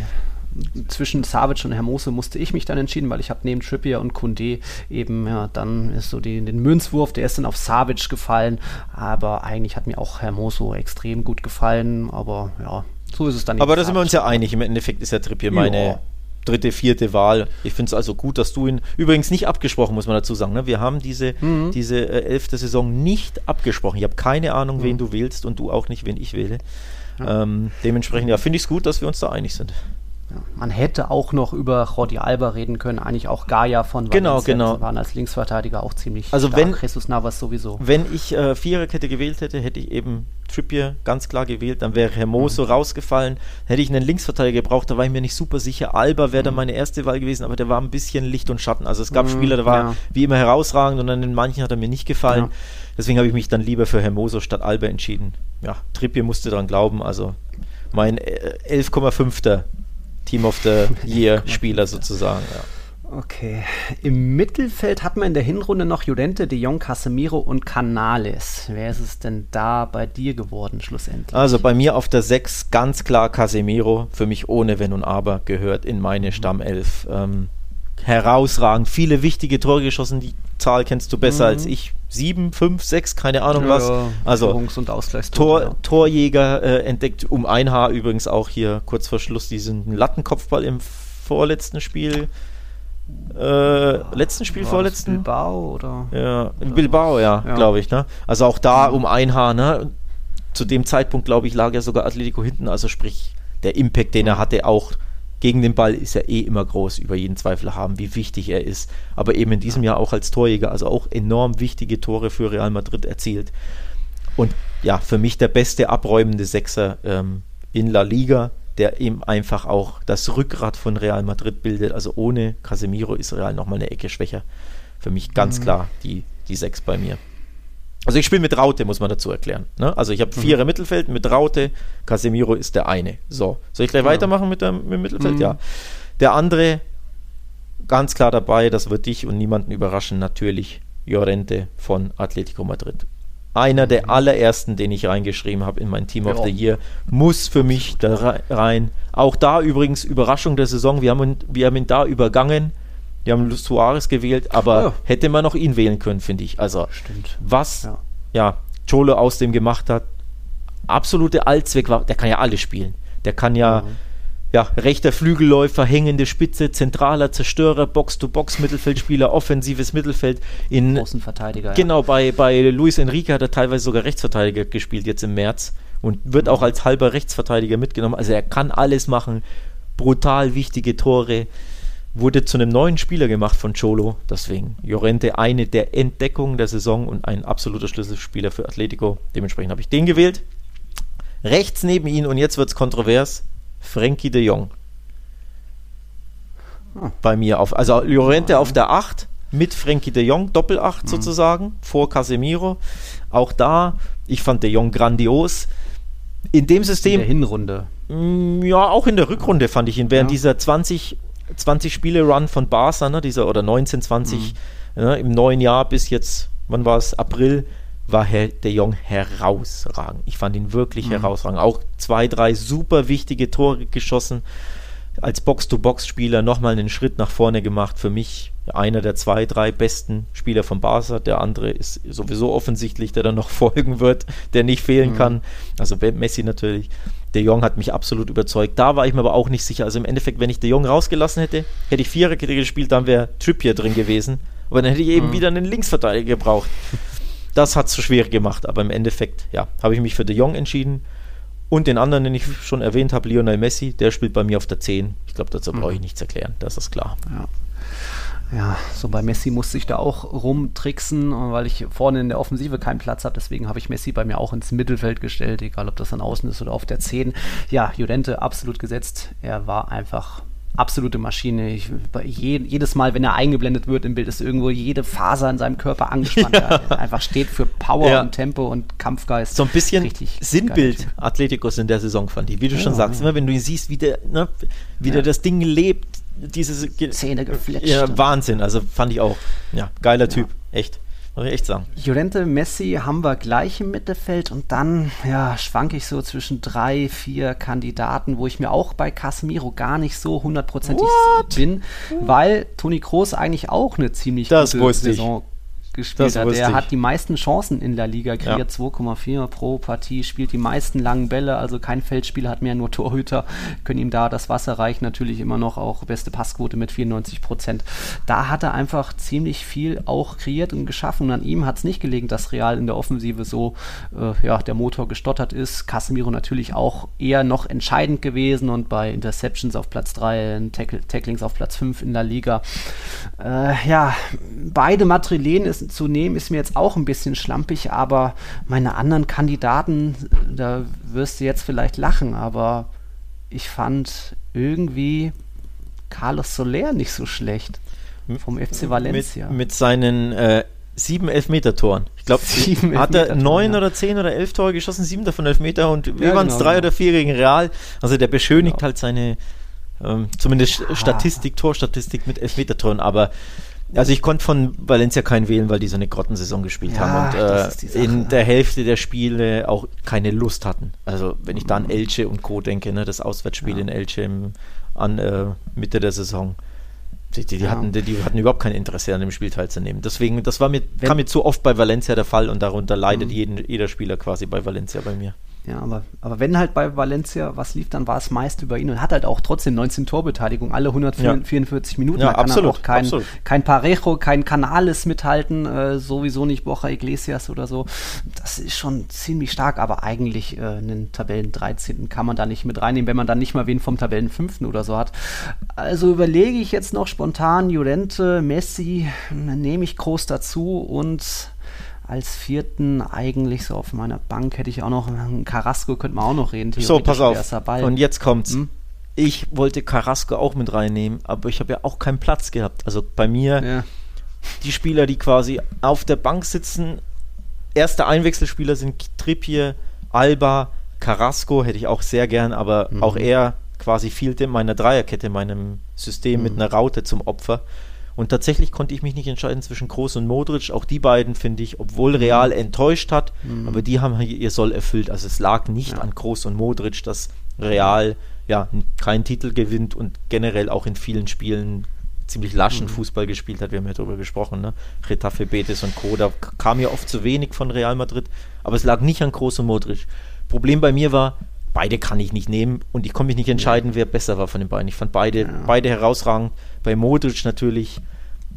zwischen Savic und Hermoso musste ich mich dann entschieden, weil ich habe neben Trippier und Kunde eben, ja, dann ist so die, den Münzwurf, der ist dann auf Savic gefallen, aber eigentlich hat mir auch Hermoso extrem gut gefallen, aber ja, so ist es dann. Aber da sind wir uns ja einig, im Endeffekt ist ja Trippier meine ja. dritte, vierte Wahl. Ich finde es also gut, dass du ihn, übrigens nicht abgesprochen, muss man dazu sagen, ne? wir haben diese, mhm. diese äh, elfte Saison nicht abgesprochen. Ich habe keine Ahnung, mhm. wen du wählst und du auch nicht, wen ich wähle. Ja. Ähm, dementsprechend, ja, finde ich es gut, dass wir uns da einig sind. Man hätte auch noch über Rodi Alba reden können, eigentlich auch Gaia von genau, Valencia genau. waren als Linksverteidiger auch ziemlich also stark. Wenn, Jesus Navas sowieso. Wenn ich äh, Viererkette gewählt hätte, hätte ich eben Trippier ganz klar gewählt, dann wäre Hermoso mhm. rausgefallen, hätte ich einen Linksverteidiger gebraucht, da war ich mir nicht super sicher. Alba wäre mhm. dann meine erste Wahl gewesen, aber der war ein bisschen Licht und Schatten. Also es gab mhm, Spieler, der war ja. wie immer herausragend und an den manchen hat er mir nicht gefallen. Ja. Deswegen habe ich mich dann lieber für Hermoso statt Alba entschieden. Ja, Trippier musste daran glauben, also mein äh, 11,5. Team of the Year Spieler sozusagen. Ja. Okay. Im Mittelfeld hat man in der Hinrunde noch Judente, De Jong, Casemiro und Canales. Wer ist es denn da bei dir geworden schlussendlich? Also bei mir auf der 6 ganz klar Casemiro. Für mich ohne Wenn und Aber gehört in meine. Stammelf. Ähm, herausragend. Viele wichtige Tore geschossen. Die Zahl kennst du besser mhm. als ich. Sieben, fünf, sechs, keine Ahnung ja, was. Also und Tor, ja. Torjäger äh, entdeckt um ein Haar übrigens auch hier kurz vor Schluss diesen Lattenkopfball im vorletzten Spiel. Äh, letzten Spiel, War vorletzten? Bilbao oder? Ja, in Bilbao, ja, ja. glaube ich. Ne? Also auch da um ein Haar. Ne? Zu dem Zeitpunkt, glaube ich, lag ja sogar Atletico hinten. Also sprich, der Impact, den er hatte, auch gegen den Ball ist er eh immer groß, über jeden Zweifel haben, wie wichtig er ist. Aber eben in diesem Jahr auch als Torjäger, also auch enorm wichtige Tore für Real Madrid erzielt. Und ja, für mich der beste abräumende Sechser ähm, in La Liga, der eben einfach auch das Rückgrat von Real Madrid bildet. Also ohne Casemiro ist Real nochmal eine Ecke schwächer. Für mich ganz mhm. klar die, die Sechs bei mir. Also ich spiele mit Raute, muss man dazu erklären. Ne? Also ich habe Vierer mhm. Mittelfeld mit Raute, Casemiro ist der eine. So, soll ich gleich ja. weitermachen mit, dem, mit dem Mittelfeld? Mhm. Ja. Der andere, ganz klar dabei, das wird dich und niemanden überraschen, natürlich Llorente von Atletico Madrid. Einer der mhm. allerersten, den ich reingeschrieben habe in mein Team ja. of the Year, muss für mich da rein. Auch da übrigens Überraschung der Saison, wir haben, wir haben ihn da übergangen die haben Luis Suarez gewählt, aber ja. hätte man noch ihn wählen können, finde ich. Also, Stimmt. was ja. ja Cholo aus dem gemacht hat, absolute Allzweck war, der kann ja alles spielen. Der kann ja, mhm. ja, rechter Flügelläufer, hängende Spitze, zentraler Zerstörer, Box-to-Box, Mittelfeldspieler, offensives Mittelfeld. In, Außenverteidiger. Genau, ja. bei, bei Luis Enrique hat er teilweise sogar Rechtsverteidiger gespielt, jetzt im März. Und wird auch als halber Rechtsverteidiger mitgenommen. Also er kann alles machen. Brutal wichtige Tore wurde zu einem neuen Spieler gemacht von Cholo. Deswegen Llorente eine der Entdeckungen der Saison und ein absoluter Schlüsselspieler für Atletico. Dementsprechend habe ich den gewählt. Rechts neben ihn, und jetzt wird es kontrovers, Frankie de Jong. Hm. Bei mir auf, also Llorente auf der 8 mit Frankie de Jong, Doppel-8 mhm. sozusagen, vor Casemiro. Auch da, ich fand de Jong grandios. In dem System. In der Hinrunde. Mm, ja, auch in der Rückrunde fand ich ihn während ja. dieser 20 20 Spiele Run von Barca, ne, dieser oder 19, 20 mhm. ne, im neuen Jahr bis jetzt, wann war es? April war Herr De Jong herausragend. Ich fand ihn wirklich mhm. herausragend. Auch zwei, drei super wichtige Tore geschossen. Als Box-to-Box-Spieler nochmal einen Schritt nach vorne gemacht. Für mich einer der zwei, drei besten Spieler von Barca. Der andere ist sowieso offensichtlich, der dann noch folgen wird, der nicht fehlen mhm. kann. Also Messi natürlich. De Jong hat mich absolut überzeugt. Da war ich mir aber auch nicht sicher. Also im Endeffekt, wenn ich De Jong rausgelassen hätte, hätte ich Viererkette gespielt, dann wäre Trippier drin gewesen. Aber dann hätte ich eben mhm. wieder einen Linksverteidiger gebraucht. Das hat es so schwer gemacht. Aber im Endeffekt, ja, habe ich mich für De Jong entschieden. Und den anderen, den ich schon erwähnt habe, Lionel Messi, der spielt bei mir auf der 10. Ich glaube, dazu brauche ich mhm. nichts erklären. Das ist klar. Ja. Ja, so bei Messi musste ich da auch rumtricksen, weil ich vorne in der Offensive keinen Platz habe. Deswegen habe ich Messi bei mir auch ins Mittelfeld gestellt, egal ob das dann außen ist oder auf der 10. Ja, Judente absolut gesetzt. Er war einfach absolute Maschine. Ich, je, jedes Mal, wenn er eingeblendet wird im Bild, ist irgendwo jede Faser in seinem Körper angespannt. Ja. Er einfach steht für Power ja. und Tempo und Kampfgeist. So ein bisschen Richtig Sinnbild Athletikus in der Saison fand ich. Wie du ja, schon sagst, immer wenn du ihn siehst, wie der, ne, wie der das Ding lebt, diese Zähne gefletscht. Ja, Wahnsinn. Also fand ich auch. Ja, geiler Typ. Echt. muss ich echt sagen. Llorente, Messi haben wir gleich im Mittelfeld und dann ja, schwanke ich so zwischen drei, vier Kandidaten, wo ich mir auch bei Casemiro gar nicht so hundertprozentig bin, weil Toni Kroos eigentlich auch eine ziemlich das gute Saison gespielt hat. Er hat die meisten Chancen in der Liga, kreiert ja. 2,4 pro Partie, spielt die meisten langen Bälle, also kein Feldspieler hat mehr, nur Torhüter können ihm da das Wasser reichen. Natürlich immer noch auch beste Passquote mit 94 Prozent. Da hat er einfach ziemlich viel auch kreiert und geschaffen. Und an ihm hat es nicht gelegen, dass Real in der Offensive so äh, ja, der Motor gestottert ist. Casemiro natürlich auch eher noch entscheidend gewesen und bei Interceptions auf Platz 3, Tackle, Tacklings auf Platz 5 in der Liga. Äh, ja, beide Madrilen ist zu nehmen, ist mir jetzt auch ein bisschen schlampig, aber meine anderen Kandidaten, da wirst du jetzt vielleicht lachen, aber ich fand irgendwie Carlos Soler nicht so schlecht vom FC Valencia. Mit, mit seinen äh, sieben Elfmeter-Toren. Ich glaube, hat er neun ja. oder zehn oder elf Tore geschossen, sieben davon Elfmeter und ja, wir waren es genau, drei genau. oder vier gegen Real. Also der beschönigt genau. halt seine ähm, zumindest ah. Statistik, Torstatistik mit Elfmeter-Toren, aber also ich konnte von Valencia keinen wählen, weil die so eine Grottensaison gespielt ja, haben und äh, in der Hälfte der Spiele auch keine Lust hatten. Also wenn ich da an mhm. Elche und Co. denke, ne, das Auswärtsspiel ja. in Elche im, an äh, Mitte der Saison. Die, die, die ja. hatten, die, die, hatten überhaupt kein Interesse an dem Spiel teilzunehmen. Deswegen, das war mir, kam mir zu oft bei Valencia der Fall und darunter leidet mhm. jeden, jeder Spieler quasi bei Valencia bei mir. Ja, aber, aber wenn halt bei Valencia was lief, dann war es meist über ihn und hat halt auch trotzdem 19 Torbeteiligung, alle 144 ja. Minuten. Ja, da kann absolut, auch kein, absolut. kein Parejo, kein Canales mithalten, äh, sowieso nicht Bocha Iglesias oder so. Das ist schon ziemlich stark, aber eigentlich äh, einen Tabellen 13. kann man da nicht mit reinnehmen, wenn man dann nicht mal wen vom Tabellen 5. oder so hat. Also überlege ich jetzt noch spontan Llorente, Messi, nehme ich groß dazu und als vierten eigentlich so auf meiner Bank hätte ich auch noch einen Carrasco, könnte man auch noch reden. So, pass auf. Und jetzt kommt's. Hm? Ich wollte Carrasco auch mit reinnehmen, aber ich habe ja auch keinen Platz gehabt. Also bei mir, ja. die Spieler, die quasi auf der Bank sitzen, erste Einwechselspieler sind Trippier, Alba, Carrasco hätte ich auch sehr gern, aber mhm. auch er quasi fehlte in meiner Dreierkette, in meinem System mhm. mit einer Raute zum Opfer. Und tatsächlich konnte ich mich nicht entscheiden zwischen Groß und Modric. Auch die beiden finde ich, obwohl Real mhm. enttäuscht hat, mhm. aber die haben ihr Soll erfüllt. Also es lag nicht ja. an Groß und Modric, dass Real ja keinen Titel gewinnt und generell auch in vielen Spielen ziemlich laschen mhm. Fußball gespielt hat. Wir haben ja darüber gesprochen, ne? Retafe, Betis und Co. Da kam ja oft zu wenig von Real Madrid, aber es lag nicht an Groß und Modric. Problem bei mir war, beide kann ich nicht nehmen und ich konnte mich nicht entscheiden, wer besser war von den beiden. Ich fand beide, ja. beide herausragend. Bei Modric natürlich,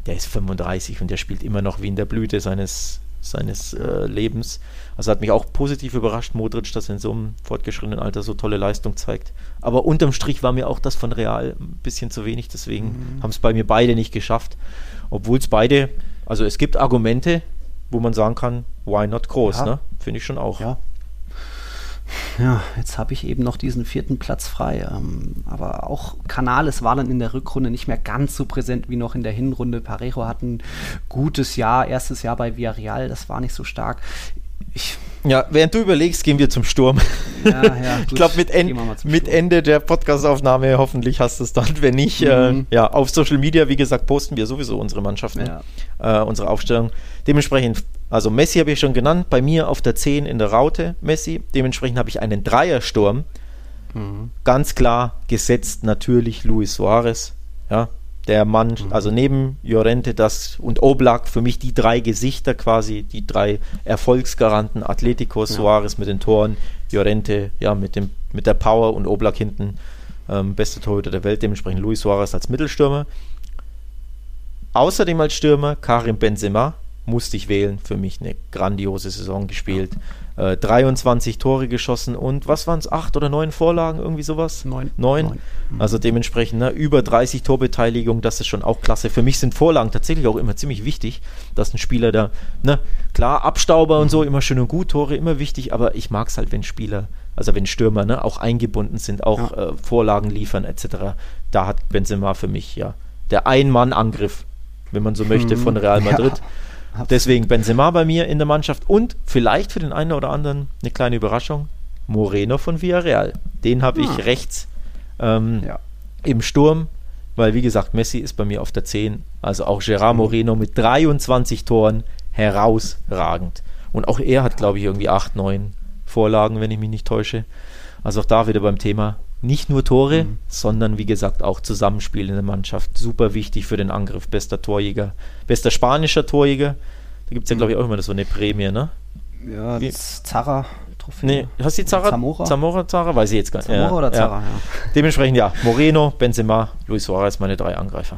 der ist 35 und der spielt immer noch wie in der Blüte seines, seines äh, Lebens. Also hat mich auch positiv überrascht, Modric, dass er in so einem fortgeschrittenen Alter so tolle Leistung zeigt. Aber unterm Strich war mir auch das von Real ein bisschen zu wenig, deswegen mhm. haben es bei mir beide nicht geschafft. Obwohl es beide, also es gibt Argumente, wo man sagen kann, why not groß, ja. ne? Finde ich schon auch. Ja, ja, jetzt habe ich eben noch diesen vierten Platz frei. Ähm, aber auch Canales war dann in der Rückrunde nicht mehr ganz so präsent wie noch in der Hinrunde. Parejo hat ein gutes Jahr, erstes Jahr bei Villarreal, das war nicht so stark. Ich ja, während du überlegst, gehen wir zum Sturm. Ja, ja, ich glaube, mit, en mit Ende der Podcastaufnahme hoffentlich hast du es dann. Wenn nicht, äh, mhm. äh, ja, auf Social Media, wie gesagt, posten wir sowieso unsere Mannschaften, ja. äh, unsere Aufstellung. Dementsprechend, also Messi habe ich schon genannt, bei mir auf der 10 in der Raute Messi. Dementsprechend habe ich einen Dreiersturm. Mhm. Ganz klar gesetzt natürlich Luis Suarez. Ja, der Mann, mhm. also neben Llorente das und Oblak, für mich die drei Gesichter quasi, die drei Erfolgsgaranten, Atletico, ja. Suarez mit den Toren, Llorente, ja, mit, dem, mit der Power und Oblak hinten, ähm, beste Torhüter der Welt, dementsprechend Luis Suarez als Mittelstürmer. Außerdem als Stürmer Karim Benzema, musste ich wählen, für mich eine grandiose Saison gespielt. Ja äh, 23 Tore geschossen und was waren es, acht oder neun Vorlagen, irgendwie sowas? Neun. Neun. neun. Mhm. Also dementsprechend ne, über 30 Torbeteiligung, das ist schon auch klasse. Für mich sind Vorlagen tatsächlich auch immer ziemlich wichtig, dass ein Spieler da, ne, klar, Abstauber mhm. und so, immer schön und gut, Tore immer wichtig, aber ich mag es halt, wenn Spieler, also wenn Stürmer ne, auch eingebunden sind, auch ja. äh, Vorlagen liefern etc. Da hat Benzema für mich ja der Ein-Mann-Angriff, wenn man so möchte, mhm. von Real Madrid. Ja. Deswegen Benzema bei mir in der Mannschaft und vielleicht für den einen oder anderen eine kleine Überraschung, Moreno von Villarreal. Den habe ich hm. rechts ähm, ja. im Sturm, weil wie gesagt, Messi ist bei mir auf der 10. Also auch Gerard Moreno mit 23 Toren herausragend. Und auch er hat, glaube ich, irgendwie acht, neun Vorlagen, wenn ich mich nicht täusche. Also auch da wieder beim Thema nicht nur Tore, mhm. sondern wie gesagt auch Zusammenspiel in der Mannschaft. Super wichtig für den Angriff. Bester Torjäger, bester spanischer Torjäger. Da gibt es ja, mhm. glaube ich, auch immer so eine Prämie, ne? Ja, wie? Zara. Trophäe. Nee, hast du die Zara? Zamora? Zamora, Zara? Weiß ich jetzt gar nicht. Zamora ja, oder Zara, ja. ja. Dementsprechend ja, Moreno, Benzema, Luis Suarez, meine drei Angreifer.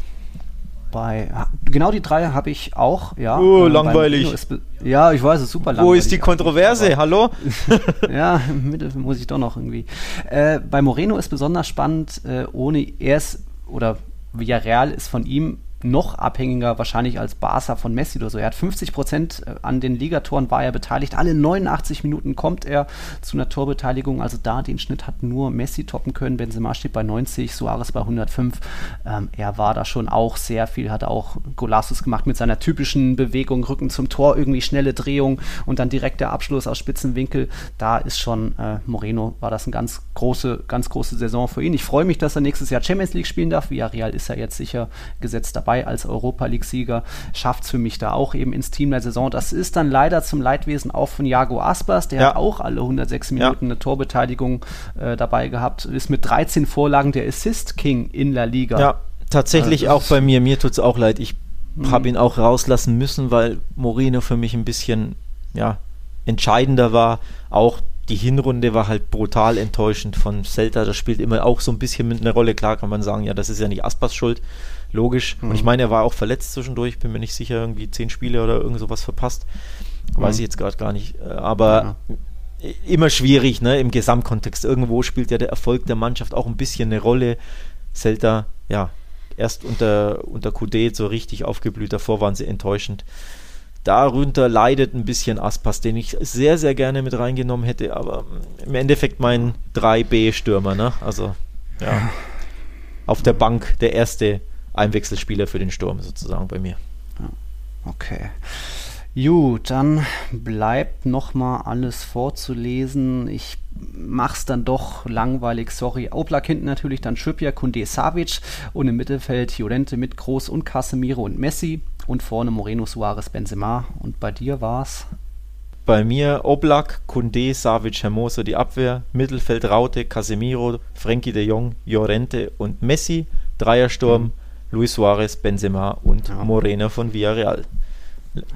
Bei, genau die drei habe ich auch, ja. Oh, äh, langweilig. ja, ich weiß, es ist super langweilig. Wo ist die Kontroverse? Hallo? ja, im Mittel muss ich doch noch irgendwie. Äh, bei Moreno ist besonders spannend, äh, ohne er ist, oder Villarreal ist von ihm noch abhängiger wahrscheinlich als Barca von Messi oder so. Er hat 50 Prozent äh, an den Ligatoren war er beteiligt. Alle 89 Minuten kommt er zu einer Torbeteiligung. Also da den Schnitt hat nur Messi toppen können. Benzema steht bei 90, Suarez bei 105. Ähm, er war da schon auch sehr viel, hat auch Golassus gemacht mit seiner typischen Bewegung, Rücken zum Tor, irgendwie schnelle Drehung und dann direkt der Abschluss aus Spitzenwinkel. Da ist schon äh, Moreno, war das eine ganz große, ganz große Saison für ihn. Ich freue mich, dass er nächstes Jahr Champions League spielen darf. Villarreal ist er jetzt sicher gesetzt dabei als Europa League-Sieger, schafft es für mich da auch eben ins Team der Saison. Das ist dann leider zum Leidwesen auch von Jago Aspas, der ja. hat auch alle 106 Minuten ja. eine Torbeteiligung äh, dabei gehabt, ist mit 13 Vorlagen der Assist King in La Liga. Ja, tatsächlich also, auch bei mir. Mir tut es auch leid. Ich mhm. habe ihn auch rauslassen müssen, weil Moreno für mich ein bisschen ja, entscheidender war. Auch die Hinrunde war halt brutal enttäuschend von Celta. Das spielt immer auch so ein bisschen mit einer Rolle. Klar kann man sagen, ja, das ist ja nicht Aspas Schuld logisch. Mhm. Und ich mhm. meine, er war auch verletzt zwischendurch, bin mir nicht sicher, irgendwie zehn Spiele oder irgend sowas verpasst. Weiß mhm. ich jetzt gerade gar nicht. Äh, aber ja. immer schwierig, ne, im Gesamtkontext. Irgendwo spielt ja der Erfolg der Mannschaft auch ein bisschen eine Rolle. Celta, ja, erst unter, unter QD so richtig aufgeblüht, davor waren sie enttäuschend. Darunter leidet ein bisschen Aspas, den ich sehr, sehr gerne mit reingenommen hätte, aber im Endeffekt mein 3B-Stürmer, ne? Also, ja. Auf der Bank der erste Einwechselspieler für den Sturm sozusagen bei mir. Okay. Gut, dann bleibt noch mal alles vorzulesen. Ich mach's dann doch langweilig, sorry. Oblak hinten natürlich, dann Schüppja, Kunde, Savic und im Mittelfeld Llorente mit Groß und Casemiro und Messi und vorne Moreno, Suarez, Benzema. Und bei dir war's? Bei mir Oblak, Kunde, Savic, Hermoso die Abwehr, Mittelfeld Raute, Casemiro, Frenkie de Jong, Llorente und Messi, Dreiersturm. Mhm Luis Suarez, Benzema und ja. Moreno von Villarreal.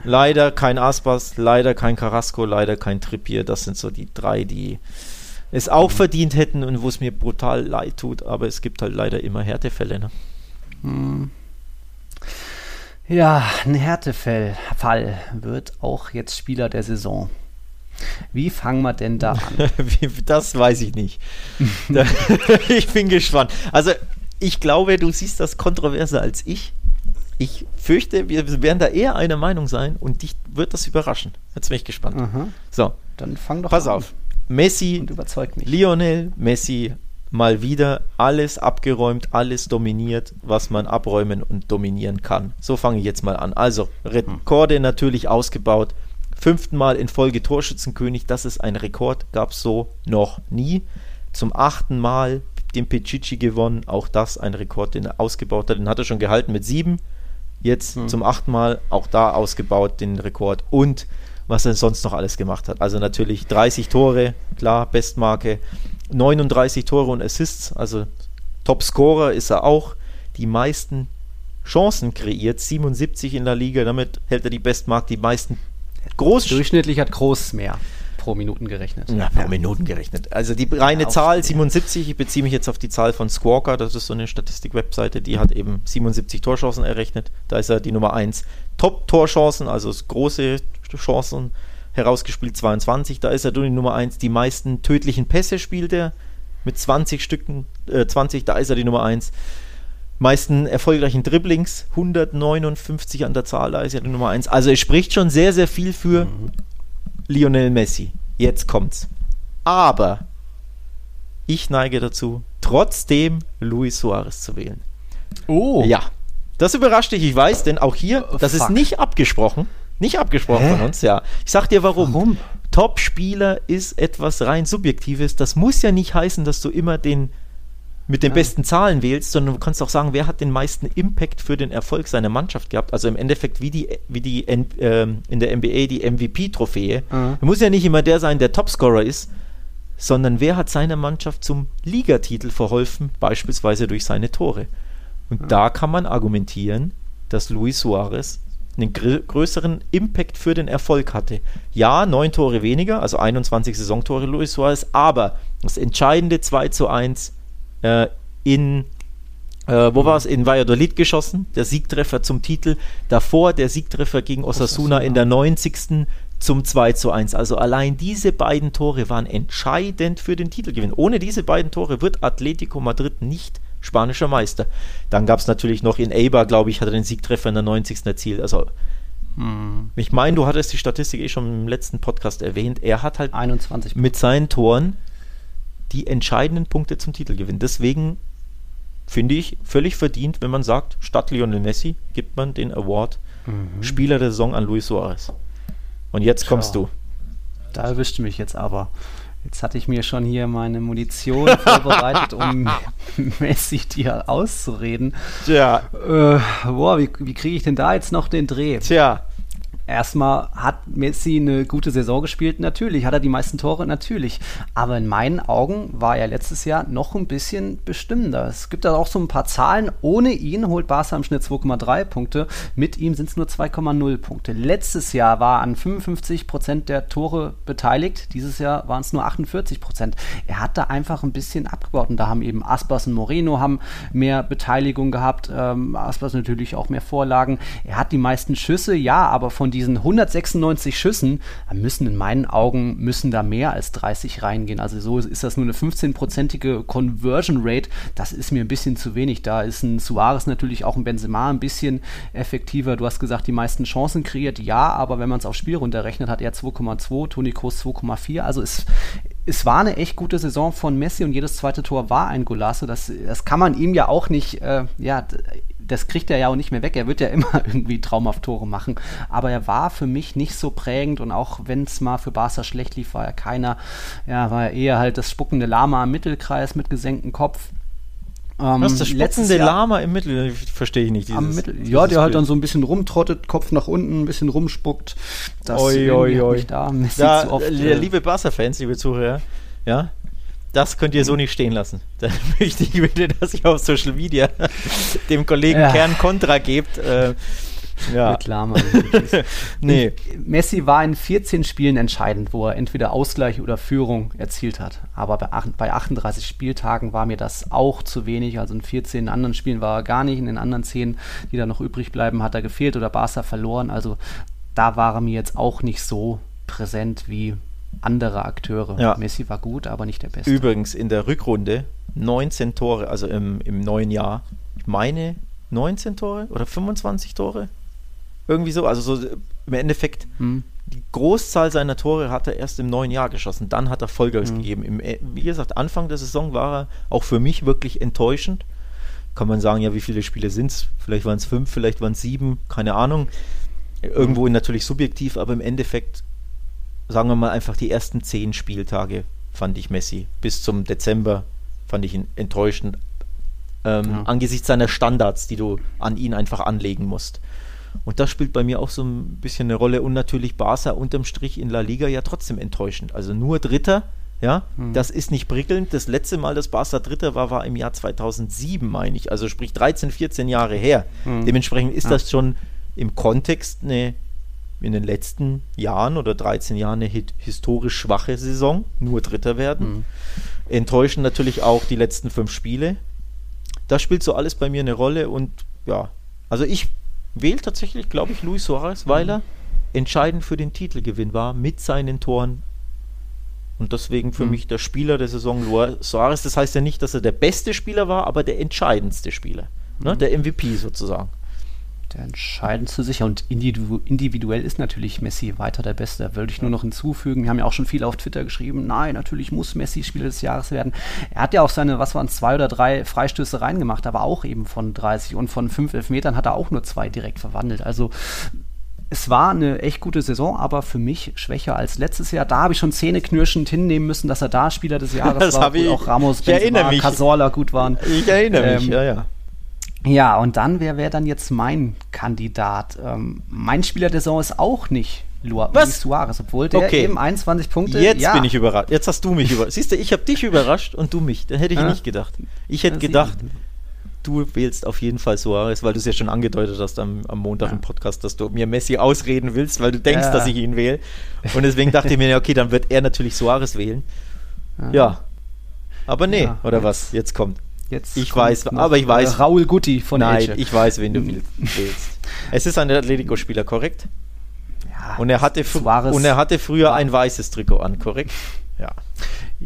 Leider kein Aspas, leider kein Carrasco, leider kein Trippier. Das sind so die drei, die es auch mhm. verdient hätten und wo es mir brutal leid tut. Aber es gibt halt leider immer Härtefälle. Ne? Mhm. Ja, ein Härtefall wird auch jetzt Spieler der Saison. Wie fangen wir denn da an? das weiß ich nicht. ich bin gespannt. Also ich glaube, du siehst das kontroverser als ich. Ich fürchte, wir werden da eher einer Meinung sein und dich wird das überraschen. Jetzt bin ich gespannt. Aha. So, dann fang doch Pass an. auf. Messi, und überzeug mich. Lionel Messi mal wieder alles abgeräumt, alles dominiert, was man abräumen und dominieren kann. So fange ich jetzt mal an. Also, Rekorde natürlich ausgebaut. Fünften Mal in Folge Torschützenkönig, das ist ein Rekord, gab es so noch nie. Zum achten Mal den Pichichi gewonnen. Auch das ein Rekord, den er ausgebaut hat. Den hat er schon gehalten mit sieben. Jetzt hm. zum achten Mal auch da ausgebaut, den Rekord. Und was er sonst noch alles gemacht hat. Also natürlich 30 Tore, klar, Bestmarke. 39 Tore und Assists, also Top-Scorer ist er auch. Die meisten Chancen kreiert, 77 in der Liga. Damit hält er die Bestmarke, die meisten Groß. Durchschnittlich hat Groß mehr pro Minuten gerechnet. Ja, pro ja. Minuten gerechnet. Also die reine ja, Zahl 77, ich beziehe mich jetzt auf die Zahl von Squawker, das ist so eine Statistik-Webseite, die hat eben 77 Torchancen errechnet. Da ist er die Nummer 1. Top-Torchancen, also große Chancen herausgespielt 22, da ist er die Nummer 1. Die meisten tödlichen Pässe spielt er mit 20 Stücken, äh, 20, da ist er die Nummer 1 meisten erfolgreichen Dribblings, 159 an der Zahl, da ist er die Nummer 1. Also es spricht schon sehr, sehr viel für mhm. Lionel Messi. Jetzt kommt's. Aber ich neige dazu, trotzdem Luis Suarez zu wählen. Oh. Ja. Das überrascht dich, ich weiß, denn auch hier, oh, das fuck. ist nicht abgesprochen. Nicht abgesprochen Hä? von uns, ja. Ich sag dir warum. Warum? Top-Spieler ist etwas rein Subjektives. Das muss ja nicht heißen, dass du immer den mit den ja. besten Zahlen wählst, sondern du kannst auch sagen, wer hat den meisten Impact für den Erfolg seiner Mannschaft gehabt. Also im Endeffekt wie die, wie die äh, in der NBA die MVP-Trophäe. Mhm. muss ja nicht immer der sein, der Topscorer ist, sondern wer hat seiner Mannschaft zum Ligatitel verholfen, beispielsweise durch seine Tore. Und ja. da kann man argumentieren, dass Luis Suarez einen größeren Impact für den Erfolg hatte. Ja, neun Tore weniger, also 21 Saisontore Luis Suarez, aber das entscheidende 2 zu 1 äh, in, äh, wo war es, in Valladolid geschossen, der Siegtreffer zum Titel. Davor der Siegtreffer gegen Osasuna, Osasuna. in der 90. zum 2 zu 1. Also allein diese beiden Tore waren entscheidend für den Titelgewinn. Ohne diese beiden Tore wird Atletico Madrid nicht spanischer Meister. Dann gab es natürlich noch in Eibar, glaube ich, hat er den Siegtreffer in der 90. erzielt. Also hm. ich meine, du hattest die Statistik eh schon im letzten Podcast erwähnt. Er hat halt 21 mit seinen Toren die entscheidenden Punkte zum Titelgewinn. Deswegen finde ich völlig verdient, wenn man sagt, statt Lionel Messi gibt man den Award mhm. Spieler der Saison an Luis Suarez. Und jetzt kommst du. Da erwischt mich jetzt aber. Jetzt hatte ich mir schon hier meine Munition vorbereitet, um Messi dir auszureden. Tja. Äh, boah, wie, wie kriege ich denn da jetzt noch den Dreh? Tja erstmal hat Messi eine gute Saison gespielt, natürlich. Hat er die meisten Tore, natürlich. Aber in meinen Augen war er letztes Jahr noch ein bisschen bestimmender. Es gibt da auch so ein paar Zahlen. Ohne ihn holt Barca im Schnitt 2,3 Punkte. Mit ihm sind es nur 2,0 Punkte. Letztes Jahr war an 55 Prozent der Tore beteiligt. Dieses Jahr waren es nur 48 Prozent. Er hat da einfach ein bisschen abgebaut. Und da haben eben Aspas und Moreno haben mehr Beteiligung gehabt. Ähm, Aspas natürlich auch mehr Vorlagen. Er hat die meisten Schüsse, ja, aber von diesen 196 Schüssen müssen in meinen Augen müssen da mehr als 30 reingehen. Also so ist das nur eine 15-prozentige Conversion Rate. Das ist mir ein bisschen zu wenig. Da ist ein Suarez natürlich auch ein Benzema ein bisschen effektiver. Du hast gesagt, die meisten Chancen kreiert, ja, aber wenn man es aufs Spiel runterrechnet, hat er 2,2, Toni Kroos 2,4. Also es es war eine echt gute Saison von Messi und jedes zweite Tor war ein Golasso. Das, das kann man ihm ja auch nicht, äh, ja, das kriegt er ja auch nicht mehr weg. Er wird ja immer irgendwie traumhaft Tore machen. Aber er war für mich nicht so prägend und auch wenn es mal für Barca schlecht lief, war er keiner, ja, war er eher halt das spuckende Lama im Mittelkreis mit gesenktem Kopf. Ähm, Was, das spuckende Lama im Mittel? Verstehe ich nicht. Dieses, Mittel, dieses ja, der halt dann so ein bisschen rumtrottet, Kopf nach unten, ein bisschen rumspuckt. Das oi, oi, oi. da, da oft, äh, liebe Barca-Fans, liebe Zuhörer, ja, das könnt ihr so nicht stehen lassen. Dann möchte ich bitte, dass ihr auf Social Media dem Kollegen ja. Kern Kontra gebt. Äh, ja. Reklame. nee. Messi war in 14 Spielen entscheidend, wo er entweder Ausgleich oder Führung erzielt hat. Aber bei, bei 38 Spieltagen war mir das auch zu wenig. Also in 14 anderen Spielen war er gar nicht. In den anderen 10, die da noch übrig bleiben, hat er gefehlt oder Barca verloren. Also da war er mir jetzt auch nicht so präsent wie andere Akteure. Ja. Messi war gut, aber nicht der Beste. Übrigens in der Rückrunde 19 Tore, also im, im neuen Jahr. Ich meine 19 Tore oder 25 Tore. Irgendwie so. Also so im Endeffekt, hm. die Großzahl seiner Tore hat er erst im neuen Jahr geschossen. Dann hat er Vollgas hm. gegeben. Im, äh, wie gesagt, Anfang der Saison war er auch für mich wirklich enttäuschend. Kann man sagen, ja, wie viele Spiele sind es? Vielleicht waren es fünf, vielleicht waren es sieben, keine Ahnung. Irgendwo natürlich subjektiv, aber im Endeffekt sagen wir mal einfach die ersten zehn Spieltage fand ich Messi. Bis zum Dezember fand ich ihn enttäuschend. Ähm, ja. Angesichts seiner Standards, die du an ihn einfach anlegen musst. Und das spielt bei mir auch so ein bisschen eine Rolle. Und natürlich Barca unterm Strich in La Liga ja trotzdem enttäuschend. Also nur Dritter, ja, mhm. das ist nicht prickelnd. Das letzte Mal, dass Barca Dritter war, war im Jahr 2007, meine ich. Also sprich 13, 14 Jahre her. Mhm. Dementsprechend ist ja. das schon im Kontext eine in den letzten Jahren oder 13 Jahren eine historisch schwache Saison, nur Dritter werden. Mhm. Enttäuschen natürlich auch die letzten fünf Spiele. Das spielt so alles bei mir eine Rolle und ja, also ich wähle tatsächlich, glaube ich, Luis Suarez, weil er entscheidend für den Titelgewinn war mit seinen Toren. Und deswegen für mhm. mich der Spieler der Saison Suarez. Das heißt ja nicht, dass er der beste Spieler war, aber der entscheidendste Spieler. Ne? Mhm. Der MVP sozusagen der entscheidendste sicher. Und individuell ist natürlich Messi weiter der Beste. Da würde ich nur noch hinzufügen. Wir haben ja auch schon viel auf Twitter geschrieben. Nein, natürlich muss Messi Spieler des Jahres werden. Er hat ja auch seine, was waren es, zwei oder drei Freistöße reingemacht, aber auch eben von 30 und von fünf Elfmetern hat er auch nur zwei direkt verwandelt. Also es war eine echt gute Saison, aber für mich schwächer als letztes Jahr. Da habe ich schon zähneknirschend hinnehmen müssen, dass er da Spieler des Jahres das war, ich, auch Ramos, Benzema, mich. Casorla gut waren. Ich erinnere mich, Ähm, ja, ja. Ja, und dann, wer wäre dann jetzt mein Kandidat? Ähm, mein Spieler der Saison ist auch nicht Lu Was? Suarez, obwohl der Okay. eben 21 Punkte. Jetzt ja, bin ich überrascht. Jetzt hast du mich überrascht. Siehst du, ich habe dich überrascht und du mich. Da hätte ich Ja. nicht gedacht. Ich hätte gedacht, du wählst auf jeden Fall Suarez, weil du es ja schon angedeutet hast am, am Montag Ja. im Podcast, dass du mir Messi ausreden willst, weil du denkst, Ja. dass ich ihn wähle. Und deswegen dachte ich mir, okay, dann wird er natürlich Suarez wählen. Ja. Aber nee, oder was? Jetzt kommt. Jetzt Ich weiß, aber ich weiß- Raul Guti von Nein, Elche. ich weiß, wen du will- wählst. Es ist ein Atletico-Spieler, korrekt? ja, Und er hatte, Suarez und er hatte früher ein weißes Trikot an, korrekt? Ja.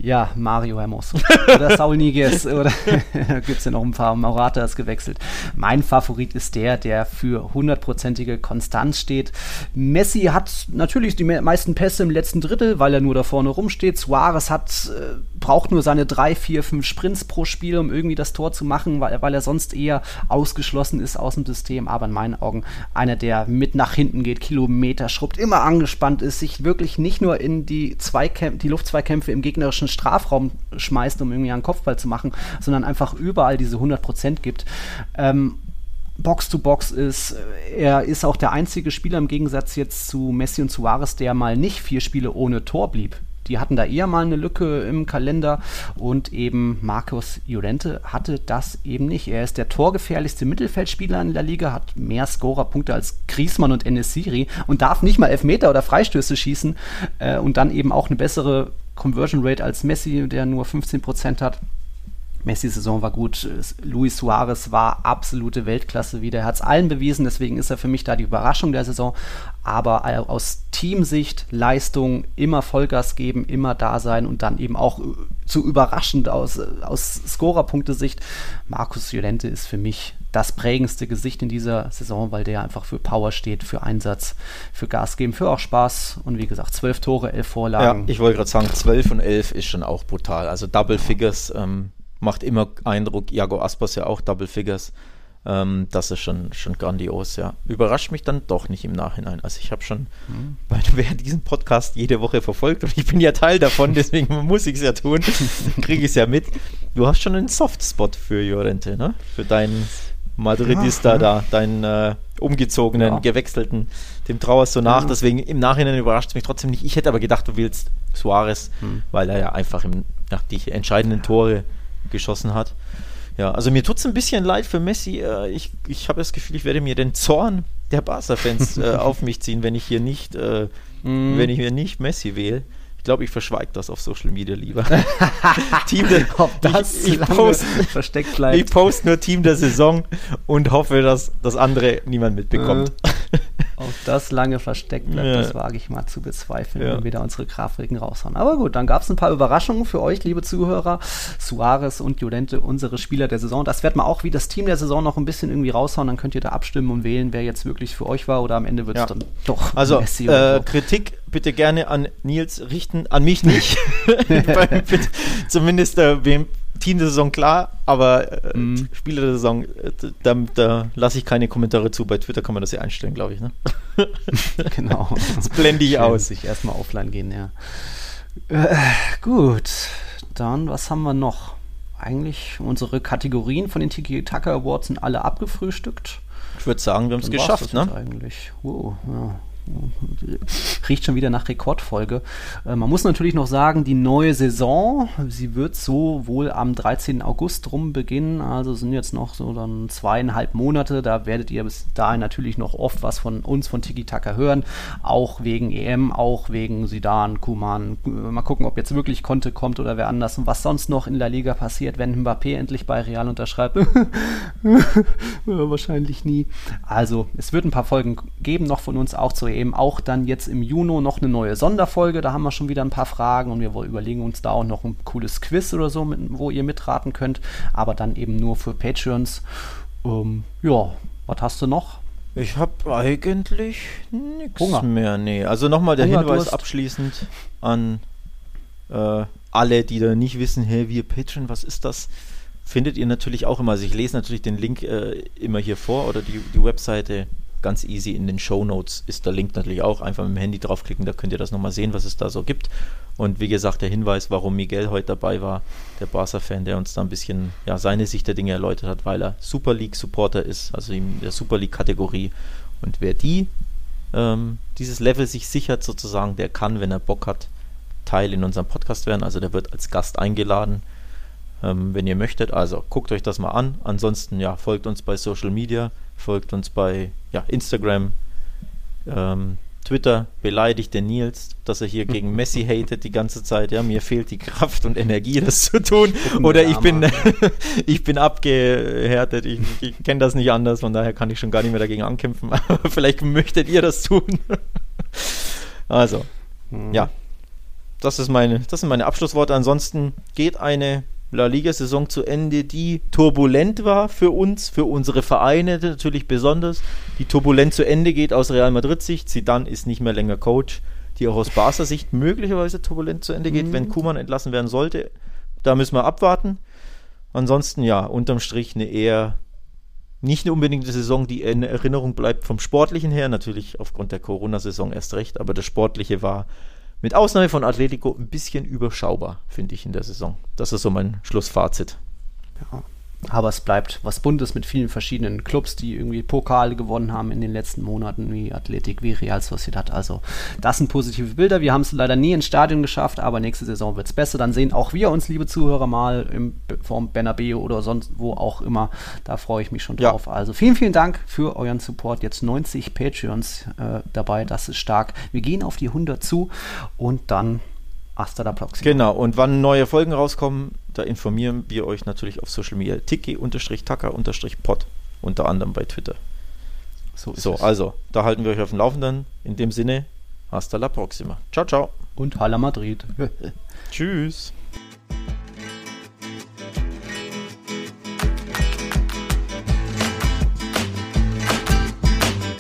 Ja, Mario Hermoso. Oder Saul Niguez. Oder gibt es ja noch ein paar. Morata ist gewechselt. Mein Favorit ist der, der für hundertprozentige Konstanz steht. Messi hat natürlich die me meisten Pässe im letzten Drittel, weil er nur da vorne rumsteht. Suarez hat, äh, braucht nur seine drei, vier, fünf Sprints pro Spiel, um irgendwie das Tor zu machen, weil, weil er sonst eher ausgeschlossen ist aus dem System. Aber in meinen Augen einer, der mit nach hinten geht, Kilometer schrubbt, immer angespannt ist, sich wirklich nicht nur in die, Zweikämp die Luftzweikämpfe im gegnerischen Strafraum schmeißt, um irgendwie einen Kopfball zu machen, sondern einfach überall diese 100% gibt. Ähm, Box to Box ist. Er ist auch der einzige Spieler im Gegensatz jetzt zu Messi und Suarez, der mal nicht vier Spiele ohne Tor blieb. Die hatten da eher mal eine Lücke im Kalender und eben Marcos Llorente hatte das eben nicht. Er ist der torgefährlichste Mittelfeldspieler in der Liga, hat mehr Scorerpunkte als Griezmann und Enesiri und darf nicht mal Elfmeter oder Freistöße schießen äh, und dann eben auch eine bessere Conversion Rate als Messi, der nur 15% hat. Messi Saison war gut, Luis Suarez war absolute Weltklasse wieder. Er hat es allen bewiesen, deswegen ist er für mich da die Überraschung der Saison. Aber aus Teamsicht, Leistung, immer Vollgas geben, immer da sein und dann eben auch zu überraschend aus, aus Scorerpunktesicht. Markus Llorente ist für mich das prägendste Gesicht in dieser Saison, weil der einfach für Power steht, für Einsatz, für Gas geben, für auch Spaß und wie gesagt, zwölf Tore, elf Ja, Vorlagen. ich wollte gerade sagen, 12 und 11 ist schon auch brutal. Also Double Figures ähm, macht immer Eindruck. Iago Aspas ja auch Double Figures. Ähm, das ist schon, schon grandios, ja. Überrascht mich dann doch nicht im Nachhinein. Also ich habe schon, Mhm. weil wer diesen Podcast jede Woche verfolgt und ich bin ja Teil davon, deswegen muss ich es ja tun, kriege ich es ja mit. Du hast schon einen Softspot für Jorente, ne? Für deinen Madridista Ja, da, deinen äh, umgezogenen, Ja. gewechselten, dem trauerst du nach. Ja. Deswegen im Nachhinein überrascht es mich trotzdem nicht. Ich hätte aber gedacht, du willst Suarez, Hm. weil er ja einfach im, nach die entscheidenden Tore geschossen hat. Ja, also mir tut es ein bisschen leid für Messi. Äh, ich ich habe das Gefühl, ich werde mir den Zorn der Barca-Fans äh, auf mich ziehen, wenn ich hier nicht, äh, Mhm. wenn ich mir nicht Messi wähle. Ich glaube, ich verschweige das auf Social Media lieber. Team der, Ob das ich, ich, post, versteckt ich bleibt. post nur Team der Saison und hoffe, dass das andere niemand mitbekommt. Ob das lange versteckt bleibt, Ja. das wage ich mal zu bezweifeln, Ja. wenn wir da unsere Grafiken raushauen. Aber gut, dann gab es ein paar Überraschungen für euch, liebe Zuhörer. Suarez und Llorente, unsere Spieler der Saison. Das wird mal auch wie das Team der Saison noch ein bisschen irgendwie raushauen. Dann könnt ihr da abstimmen und wählen, wer jetzt wirklich für euch war. Oder am Ende wird es Ja. dann doch Also Messi äh, Kritik bitte gerne an Nils richten, an mich nicht. Zumindest äh, wem Team der Saison klar, aber äh, Mhm. Spieler der Saison, äh, da, da lasse ich keine Kommentare zu. Bei Twitter kann man das ja einstellen, glaube ich. Ne? Genau. Das blende ich Schön, aus. Sich erstmal offline gehen, ja. Äh, gut, dann was haben wir noch? Eigentlich unsere Kategorien von den Tiki Taka Awards sind alle abgefrühstückt. Ich würde sagen, wir haben es geschafft, ne? Eigentlich. Wow, ja. Riecht schon wieder nach Rekordfolge. Äh, man muss natürlich noch sagen, die neue Saison, sie wird so wohl am 13. August rum beginnen. Also sind jetzt noch so dann zweieinhalb Monate. Da werdet ihr bis dahin natürlich noch oft was von uns, von Tiki Taka hören. Auch wegen EM, auch wegen Sidan, Kuman. Äh, Mal gucken, ob jetzt wirklich Conte kommt oder wer anders. Und was sonst noch in der Liga passiert, wenn Mbappé endlich bei Real unterschreibt. Wahrscheinlich nie. Also, es wird ein paar Folgen geben, noch von uns auch zu EM. Auch dann jetzt im Juni noch eine neue Sonderfolge. Da haben wir schon wieder ein paar Fragen und wir wollen- überlegen uns da auch noch ein cooles Quiz oder so, mit, wo ihr mitraten könnt. Aber dann eben nur für Patreons. Ähm, ja, was hast du noch? Ich habe eigentlich nichts mehr. Nee, also nochmal der Hunger, Hinweis Durst. abschließend an äh, alle, die da nicht wissen, hey, wir Patreon, was ist das? Findet ihr natürlich auch immer. Also ich lese natürlich den Link äh, immer hier vor oder die, die Webseite ganz easy in den Show Notes ist der Link natürlich auch. Einfach mit dem Handy draufklicken, da könnt ihr das nochmal sehen, was es da so gibt. Und wie gesagt, der Hinweis, warum Miguel heute dabei war, der Barca-Fan, der uns da ein bisschen ja, seine Sicht der Dinge erläutert hat, weil er Super League-Supporter ist, also in der Super League-Kategorie. Und wer die, ähm, dieses Level sich sichert sozusagen, der kann, wenn er Bock hat, Teil in unserem Podcast werden. Also der wird als Gast eingeladen, ähm, wenn ihr möchtet. Also guckt euch das mal an. Ansonsten ja, folgt uns bei Social Media, folgt uns bei ja, Instagram, ähm, Twitter beleidigt den Nils, dass er hier gegen Messi hatet die ganze Zeit. Ja, mir fehlt die Kraft und Energie, das zu tun. Oder ich bin, ich bin abgehärtet. Ich, ich kenne das nicht anders, von daher kann ich schon gar nicht mehr dagegen ankämpfen. Aber vielleicht möchtet ihr das tun. also, hm. ja. Das, ist meine, das sind meine Abschlussworte. Ansonsten geht eine La Liga-Saison zu Ende, die turbulent war für uns, für unsere Vereine natürlich besonders, die turbulent zu Ende geht aus Real Madrid-Sicht. Zidane ist nicht mehr länger Coach, die auch aus Barca-Sicht möglicherweise turbulent zu Ende geht, mhm. wenn Kuman entlassen werden sollte. Da müssen wir abwarten. Ansonsten ja, unterm Strich eine eher nicht eine unbedingte Saison, die in Erinnerung bleibt vom Sportlichen her, natürlich aufgrund der Corona-Saison erst recht, aber das Sportliche war mit Ausnahme von Atletico ein bisschen überschaubar, finde ich, in der Saison. Das ist so mein Schlussfazit. Ja. Aber es bleibt was Buntes mit vielen verschiedenen Clubs, die irgendwie Pokale gewonnen haben in den letzten Monaten, wie Athletik, wie Real Sociedad. Also, das sind positive Bilder. Wir haben es leider nie ins Stadion geschafft, aber nächste Saison wird es besser. Dann sehen auch wir uns, liebe Zuhörer, mal im Form Bernabeu oder sonst wo auch immer. Da freue ich mich schon drauf. Ja. Also, vielen, vielen Dank für euren Support. Jetzt 90 Patreons äh, dabei. Das ist stark. Wir gehen auf die 100 zu und dann Hasta la próxima. Genau, und wann neue Folgen rauskommen, da informieren wir euch natürlich auf Social Media. Tiki-Tacker-Pod, unter anderem bei Twitter. So, so also, da halten wir euch auf dem Laufenden. In dem Sinne, hasta la próxima. Ciao, ciao. Und Hala Madrid. Tschüss.